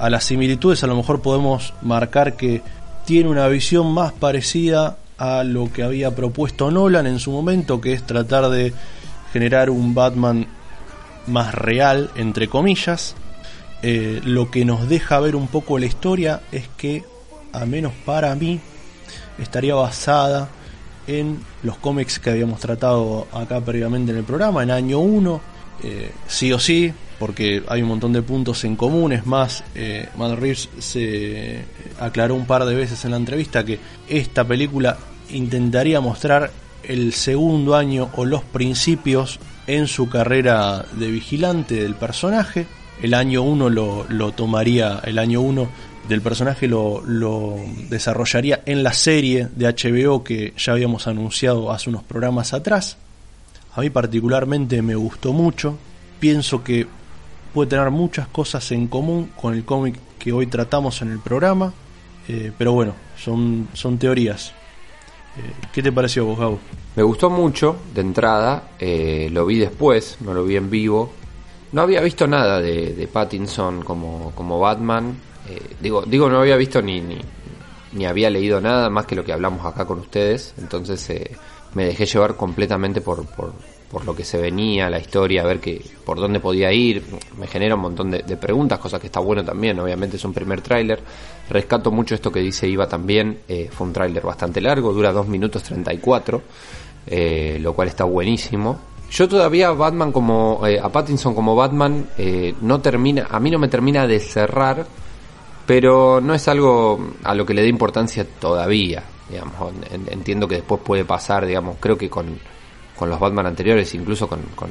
a las similitudes, a lo mejor podemos marcar que tiene una visión más parecida a lo que había propuesto Nolan en su momento, que es tratar de generar un Batman más real, entre comillas. Eh, lo que nos deja ver un poco la historia es que, al menos para mí, estaría basada en los cómics que habíamos tratado acá previamente en el programa, en año 1, eh, sí o sí, porque hay un montón de puntos en común. Es más, eh, Matt Reeves se aclaró un par de veces en la entrevista que esta película intentaría mostrar el segundo año o los principios en su carrera de vigilante del personaje. El año 1 lo, lo, tomaría, el año 1 del personaje lo, lo desarrollaría en la serie de HBO que ya habíamos anunciado hace unos programas atrás. A mí particularmente me gustó mucho. Pienso que puede tener muchas cosas en común con el cómic que hoy tratamos en el programa. Eh, pero bueno, son, son teorías. Eh, ¿Qué te pareció vos, Gabo? Me gustó mucho de entrada. eh, lo vi después, no lo vi en vivo. No había visto nada de, de Pattinson como, como Batman. Digo, digo, no había visto ni, ni, ni había leído nada más que lo que hablamos acá con ustedes. Entonces me dejé llevar completamente por, por, por lo que se venía, la historia, a ver que, por dónde podía ir. Me genera un montón de, preguntas, cosa que está bueno también. Obviamente es un primer tráiler. Rescato mucho esto que dice Iva también. Eh, fue un tráiler bastante largo, dura 2 minutos 34, eh, lo cual está buenísimo. Yo todavía Batman como eh, a Pattinson como Batman eh, no termina, a mí no me termina de cerrar, pero no es algo a lo que le dé importancia todavía. Digamos, En- entiendo que después puede pasar, digamos, creo que con, con los Batman anteriores, incluso con, con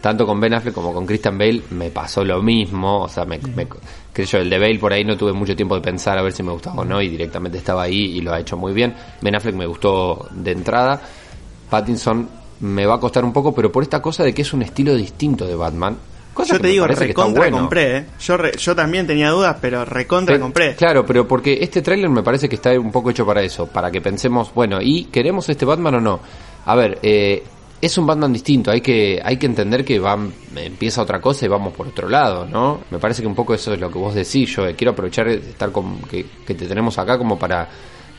tanto con Ben Affleck como con Christian Bale me pasó lo mismo, o sea, me, me- creo yo, el de Bale por ahí no tuve mucho tiempo de pensar a ver si me gustaba o no y directamente estaba ahí y lo ha hecho muy bien. Ben Affleck me gustó de entrada, Pattinson me va a costar un poco, pero por esta cosa de que es un estilo distinto de Batman. Cosa Yo te digo, recontra bueno. compré, ¿eh? Yo, re- yo también tenía dudas, pero recontra compré. Claro, pero porque este tráiler me parece que está un poco hecho para eso, para que pensemos, bueno, ¿y queremos este Batman o no? A ver, eh, es un Batman distinto, hay que hay que entender que va, empieza otra cosa y vamos por otro lado, ¿no? Me parece que un poco eso es lo que vos decís, yo eh, quiero aprovechar de estar con, que, que te tenemos acá como para,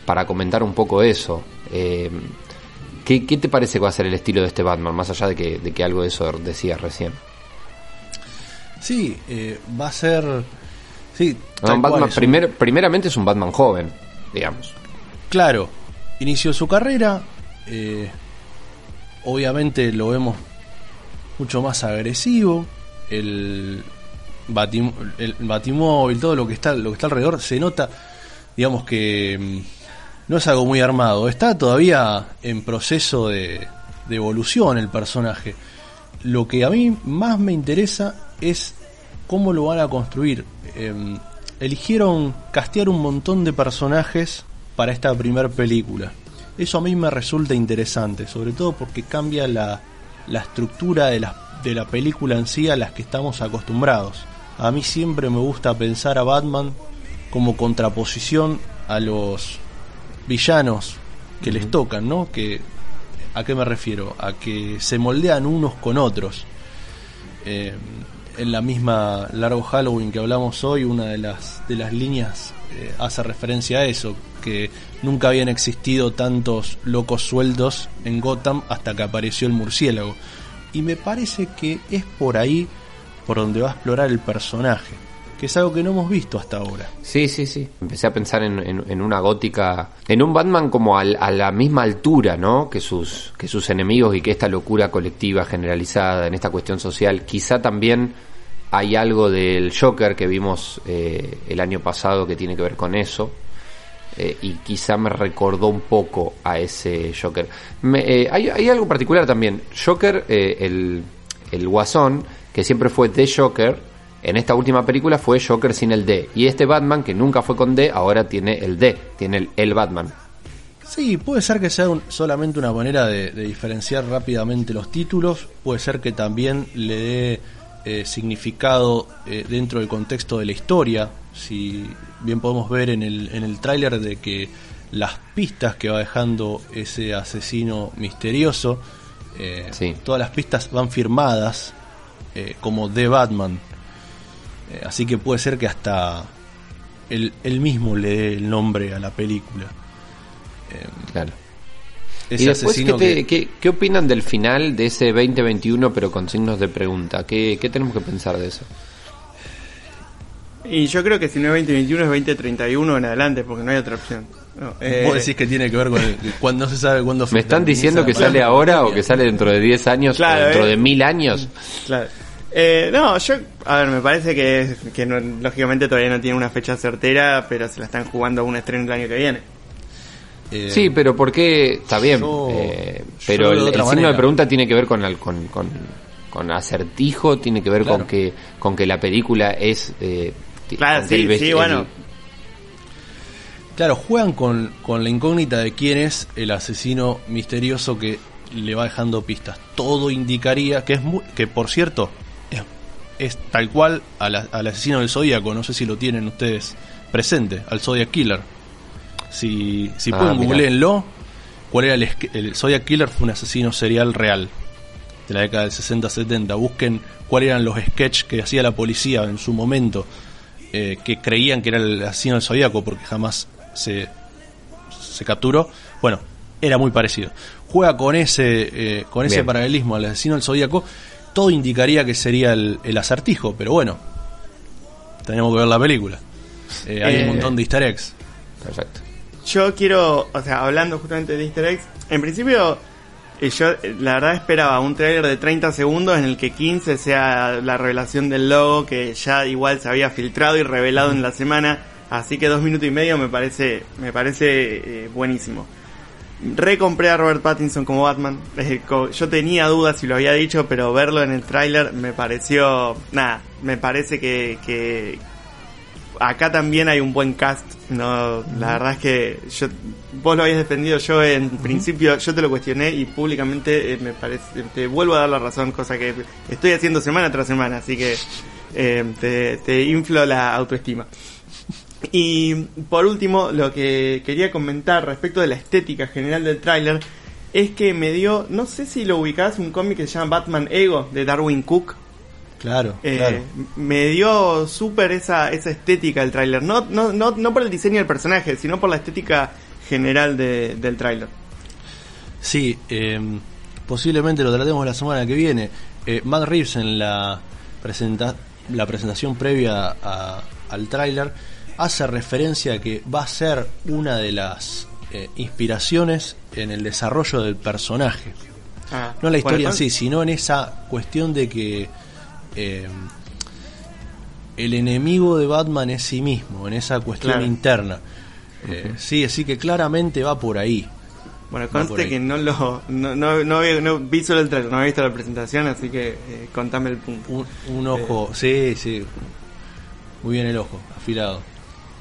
para comentar un poco eso. Eh, ¿qué, ¿Qué te parece que va a ser el estilo de este Batman, más allá de que, de que algo de eso decías recién? Sí, eh, va a ser. Sí, No, cual, Batman, es un- primer, primeramente es un Batman joven, digamos. Claro, inició su carrera. eh, obviamente lo vemos mucho más agresivo. El, batim- el batimóvil, todo lo que está, lo que está alrededor, se nota, digamos que mm, no es algo muy armado. Está todavía en proceso de, de evolución el personaje. Lo que a mí más me interesa es cómo lo van a construir. Em, eligieron castear un montón de personajes para esta primera película. Eso a mí me resulta interesante, sobre todo porque cambia la, la estructura de la, de la película en sí a las que estamos acostumbrados. A mí siempre me gusta pensar a Batman como contraposición a los villanos que les tocan, ¿no? Que, ¿A qué me refiero? A que se moldean unos con otros. Eh, en la misma Largo Halloween que hablamos hoy, una de las, de las líneas eh, hace referencia a eso, que nunca habían existido tantos locos sueldos en Gotham hasta que apareció el murciélago. Y me parece que es por ahí por donde va a explorar el personaje, que es algo que no hemos visto hasta ahora. Sí, sí, sí. Empecé a pensar en, una gótica, en un Batman como al- a la misma altura, ¿no? Que sus, que sus enemigos y que esta locura colectiva generalizada en esta cuestión social. Quizá también hay algo del Joker que vimos eh, el año pasado que tiene que ver con eso. Eh, y quizá me recordó un poco a ese Joker. Me- eh, hay, hay algo particular también. Joker, eh, el, el guasón, que siempre fue The Joker, en esta última película fue Joker sin el D. Y este Batman, que nunca fue con D, ahora tiene el D, tiene el, Batman. Sí, puede ser que sea un- solamente una manera de, de diferenciar rápidamente los títulos, puede ser que también le dé eh, significado eh, dentro del contexto de la historia, si bien podemos ver en el, en el tráiler de que las pistas que va dejando ese asesino misterioso, eh, Sí. todas las pistas van firmadas eh, como The Batman, Eh, así que puede ser que hasta él, él mismo le dé el nombre a la película. Claro. Ese y después, ¿qué, asesino te- que- qué- qué opinan del final de ese 2021, pero con signos de pregunta? ¿Qué, qué tenemos que pensar de eso? Y yo creo que si no es 2021 es 2031 en adelante, porque no hay otra opción. No, eh, Vos decís que tiene que ver con el, cuando no se sabe cuándo ¿Me están diciendo que sale ahora o que sale dentro de 10 años Claro, o dentro eh. de mil años? Claro. Eh, no, yo, a ver, me parece que, que no- lógicamente todavía no tiene una fecha certera, pero se la están jugando a un estreno el año que viene. Eh, Sí, pero ¿por qué? Está bien, yo- eh, pero el, signo de pregunta tiene que ver con, con, con, con acertijo, tiene que ver con que con que la película es... Claro, sí, sí, el- bueno. Claro, juegan con, con la incógnita de quién es el asesino misterioso que le va dejando pistas. Todo indicaría que es mu- que por cierto es, es tal cual al, al asesino del Zodíaco, no sé si lo tienen ustedes presente, al Zodiac Killer. Si, si Ah, pueden googleenlo, cuál era el, el Zodiac Killer fue un asesino serial real de la década del 60-70. Busquen cuáles eran los sketches que hacía la policía en su momento, eh, que creían que era el asesino del Zodíaco porque jamás se, se capturó. Bueno, era muy parecido. Juega con ese, eh, con ese Bien. paralelismo al asesino del Zodíaco. Todo indicaría que sería el, el acertijo, pero bueno, tenemos que ver la película. Eh, hay Eh, un montón de easter eggs. Perfecto. Yo quiero, o sea, hablando justamente de easter eggs, en principio eh, yo la verdad esperaba un trailer de 30 segundos en el que 15 sea la revelación del logo que ya igual se había filtrado y revelado en la semana, así que dos minutos y medio me parece, me parece eh, buenísimo. Recompré a Robert Pattinson como Batman. Yo tenía dudas si lo había dicho, pero verlo en el tráiler me pareció, nada, me parece que, acá también hay un buen cast. No, la verdad es que yo, vos lo habías defendido, yo en principio yo te lo cuestioné y públicamente eh, me parece, te vuelvo a dar la razón, cosa que estoy haciendo semana tras semana, así que eh, te, te inflo la autoestima. Y por último, lo que quería comentar respecto de la estética general del tráiler es que me dio, no sé si lo ubicás, un cómic que se llama Batman Ego de Darwin Cook. Claro, Eh, claro. Me dio súper esa, esa estética el tráiler. No, no, no, no por el diseño del personaje, sino por la estética general de- del tráiler. Sí, eh, posiblemente lo tratemos la semana que viene. Eh, Matt Reeves en la, presenta la presentación previa a- al tráiler hace referencia a que va a ser una de las eh, inspiraciones en el desarrollo del personaje. Ah, No en la historia bueno, en sí, sino en esa cuestión de que eh, el enemigo de Batman es sí mismo, en esa cuestión Claro. interna. Eh, Sí, así que claramente va por ahí. Bueno, conste que no lo no, no, no, había- no vi solo el trailer, no había visto la presentación, así que eh, contame el punto. Un, un ojo, sí, sí. Muy bien el ojo, afilado.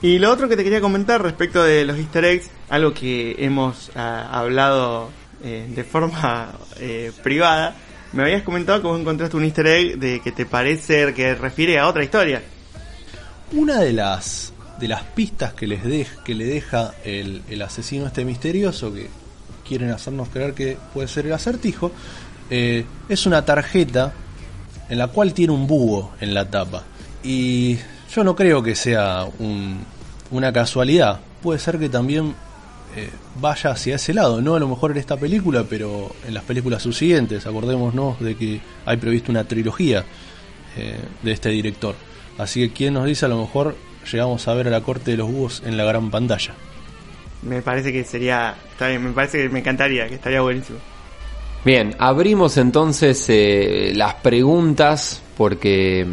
Y lo otro que te quería comentar respecto de los easter eggs, algo que hemos ah, hablado eh, de forma eh, privada, me habías comentado que vos encontraste un easter egg de que te parece que refiere a otra historia. Una de las de las pistas que les dej- que le deja el, el asesino este misterioso que quieren hacernos creer que puede ser el acertijo eh, es una tarjeta en la cual tiene un búho en la tapa y yo no creo que sea un- una casualidad puede ser que también eh, vaya hacia ese lado no a lo mejor en esta película pero en las películas subsiguientes acordémonos de que hay previsto una trilogía eh, de este director. Así que quién nos dice a lo mejor llegamos a ver a la corte de los búhos en la gran pantalla. Me parece que sería, está bien, me parece que me encantaría, que estaría buenísimo. Bien, abrimos entonces eh, las preguntas porque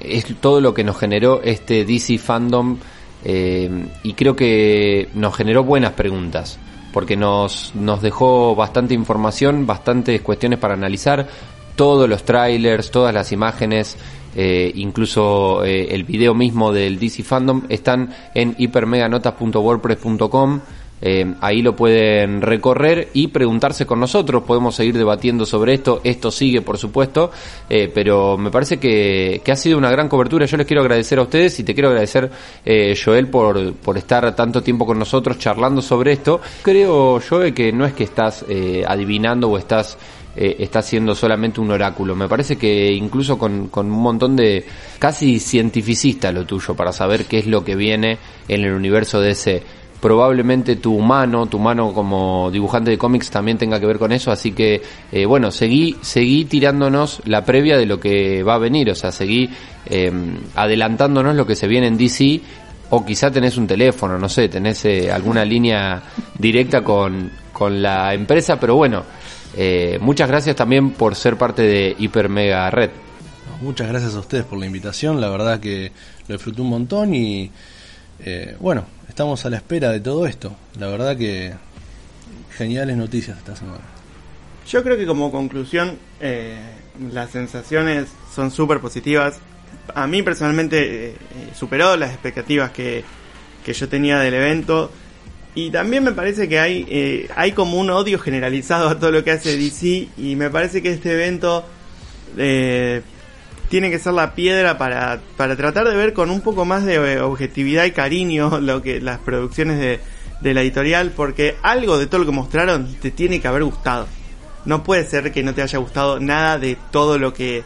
es todo lo que nos generó este DC Fandom eh, y creo que nos generó buenas preguntas porque nos, nos dejó bastante información, bastantes cuestiones para analizar, todos los trailers, todas las imágenes, eh, incluso eh, el video mismo del DC Fandom están en hipermeganotas.wordpress.com. Eh, ahí lo pueden recorrer y preguntarse con nosotros. Podemos seguir debatiendo sobre esto. Esto sigue, por supuesto. eh, pero me parece que, ha sido una gran cobertura. Yo les quiero agradecer a ustedes y te quiero agradecer, eh, Joel, por, por estar tanto tiempo con nosotros charlando sobre esto. Creo, Joel, que no es que estás eh, adivinando o estás está siendo solamente un oráculo. Me parece que incluso con, con un montón de casi cientificista lo tuyo para saber qué es lo que viene en el universo de ese. Probablemente tu mano, tu mano como dibujante de cómics también tenga que ver con eso, así que eh, bueno, seguí, seguí tirándonos la previa de lo que va a venir, o sea, seguí eh, adelantándonos lo que se viene en DC o quizá tenés un teléfono, no sé, tenés eh, alguna línea directa con, con la empresa, pero bueno, eh, muchas gracias también por ser parte de Hiper Mega Red. Muchas gracias a ustedes por la invitación, la verdad que lo disfruté un montón y eh, bueno, estamos a la espera de todo esto. La verdad que geniales noticias esta semana. Yo creo que como conclusión eh, las sensaciones son súper positivas. A mí personalmente eh, superó las expectativas que, que yo tenía del evento. Y también me parece que hay, eh, hay como un odio generalizado a todo lo que hace DC. Y me parece que este evento tiene que ser la piedra para, para tratar de ver con un poco más de eh, objetividad y cariño lo que las producciones de, de la editorial. Porque algo de todo lo que mostraron te tiene que haber gustado. No puede ser que no te haya gustado nada de todo lo que,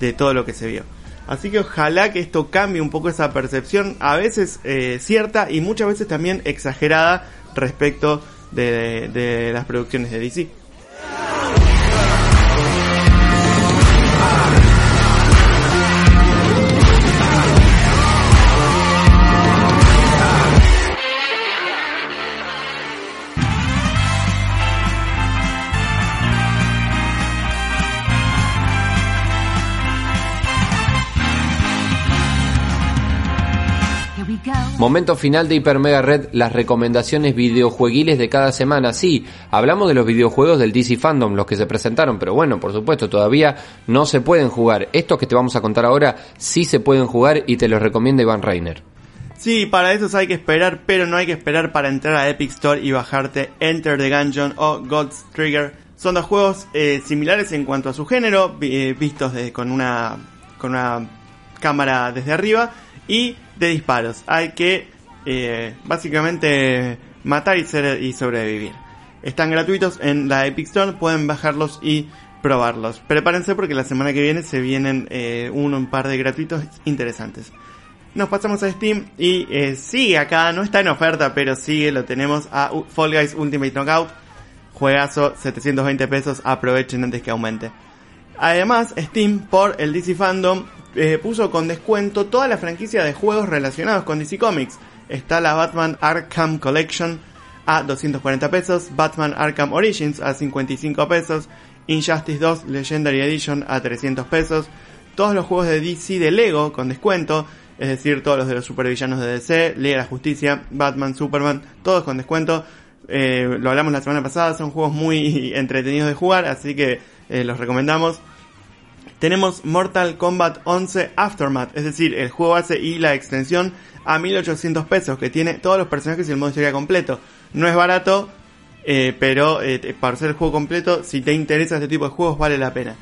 de todo lo que se vio. Así que ojalá que esto cambie un poco esa percepción, a veces eh, cierta y muchas veces también exagerada respecto de, de las producciones de DC. Momento final de Hiper Mega Red, las recomendaciones videojueguiles de cada semana. Sí, hablamos de los videojuegos del DC Fandom, los que se presentaron, pero bueno, por supuesto, todavía no se pueden jugar. Estos que te vamos a contar ahora sí se pueden jugar y te los recomienda Iván Reiner. Sí, para eso hay que esperar, pero no hay que esperar para entrar a Epic Store y bajarte Enter the Gungeon o God's Trigger. Son dos juegos eh, similares en cuanto a su género, eh, vistos de- con una con una cámara desde arriba y de disparos. Hay que eh, básicamente matar y, ser- y sobrevivir. Están gratuitos en la Epic Store, pueden bajarlos y probarlos. Prepárense porque la semana que viene se vienen eh, uno, un par de gratuitos interesantes. Nos pasamos a Steam y eh, sigue acá, no está en oferta, pero sigue, lo tenemos a Fall Guys Ultimate Knockout. Juegazo, 720 pesos, aprovechen antes que aumente. Además, Steam, por el DC Fandom, eh, puso con descuento toda la franquicia de juegos relacionados con DC Comics. Está la Batman Arkham Collection a 240 pesos, Batman Arkham Origins a 55 pesos, Injustice 2 Legendary Edition a 300 pesos, todos los juegos de DC de Lego con descuento, es decir, todos los de los supervillanos de DC, Liga de la Justicia, Batman, Superman, todos con descuento. Eh, lo hablamos la semana pasada, son juegos muy entretenidos de jugar, así que eh, los recomendamos. Tenemos Mortal Kombat 11 Aftermath, es decir, el juego base y la extensión a 1800 pesos, que tiene todos los personajes y el modo historia completo. No es barato, eh, pero eh, para ser el juego completo, si te interesa este tipo de juegos, vale la pena.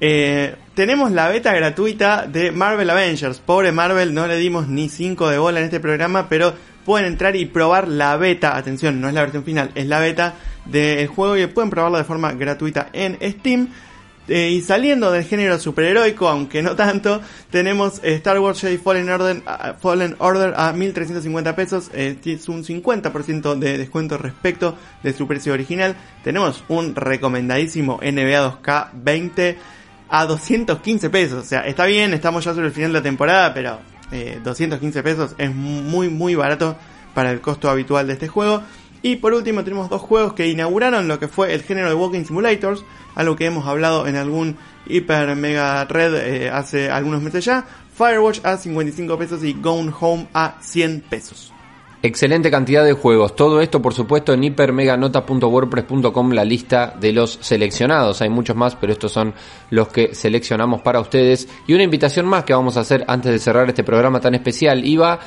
Eh, tenemos la beta gratuita de Marvel Avengers. Pobre Marvel, no le dimos ni 5 de bola en este programa, pero pueden entrar y probar la beta. Atención, no es la versión final, es la beta del juego y pueden probarlo de forma gratuita en Steam. Eh, y saliendo del género superheroico, aunque no tanto, tenemos eh, Star Wars Jedi Fallen Order, a- Fallen Order a 1350 pesos. eh, es un 50% de descuento respecto de su precio original. Tenemos un recomendadísimo NBA 2K20 a 215 pesos. O sea, está bien, estamos ya sobre el final de la temporada, pero eh, 215 pesos es muy, muy barato para el costo habitual de este juego. Y por último tenemos dos juegos que inauguraron lo que fue el género de Walking Simulators, algo que hemos hablado en algún hiper mega red eh, hace algunos meses ya. Firewatch a 55 pesos y Gone Home a 100 pesos. Excelente cantidad de juegos. Todo esto, por supuesto, en hipermeganota.wordpress.com, la lista de los seleccionados. Hay muchos más, pero estos son los que seleccionamos para ustedes. Y una invitación más que vamos a hacer antes de cerrar este programa tan especial. Iba,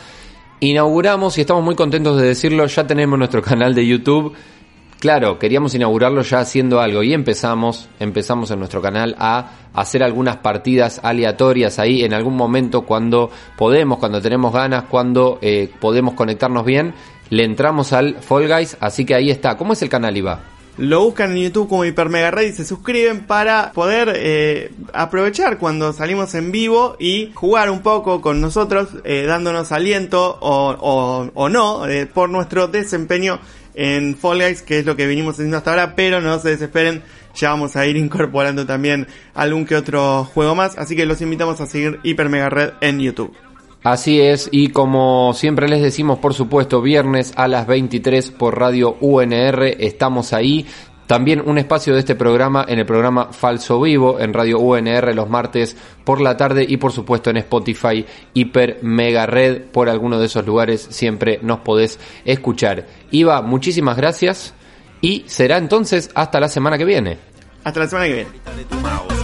inauguramos, y estamos muy contentos de decirlo, ya tenemos nuestro canal de YouTube. Claro, queríamos inaugurarlo ya haciendo algo y empezamos, empezamos en nuestro canal a hacer algunas partidas aleatorias ahí en algún momento cuando podemos, cuando tenemos ganas, cuando eh, podemos conectarnos bien, le entramos al Fall Guys, así que ahí está. ¿Cómo es el canal, Iba? Lo buscan en YouTube como Hiper Mega Red y se suscriben para poder eh, aprovechar cuando salimos en vivo y jugar un poco con nosotros, eh, dándonos aliento o, o- no eh, por nuestro desempeño en Fall Guys, que es lo que venimos haciendo hasta ahora, pero no se desesperen, ya vamos a ir incorporando también algún que otro juego más, así que los invitamos a seguir Hiper Mega Red en YouTube. Así es, y como siempre les decimos, por supuesto, viernes a las 23 por Radio UNR, estamos ahí. También un espacio de este programa en el programa Falso Vivo en Radio UNR los martes por la tarde y por supuesto en Spotify Hiper Mega Red por alguno de esos lugares siempre nos podés escuchar. Iva, muchísimas gracias y será entonces hasta la semana que viene. Hasta la semana que viene.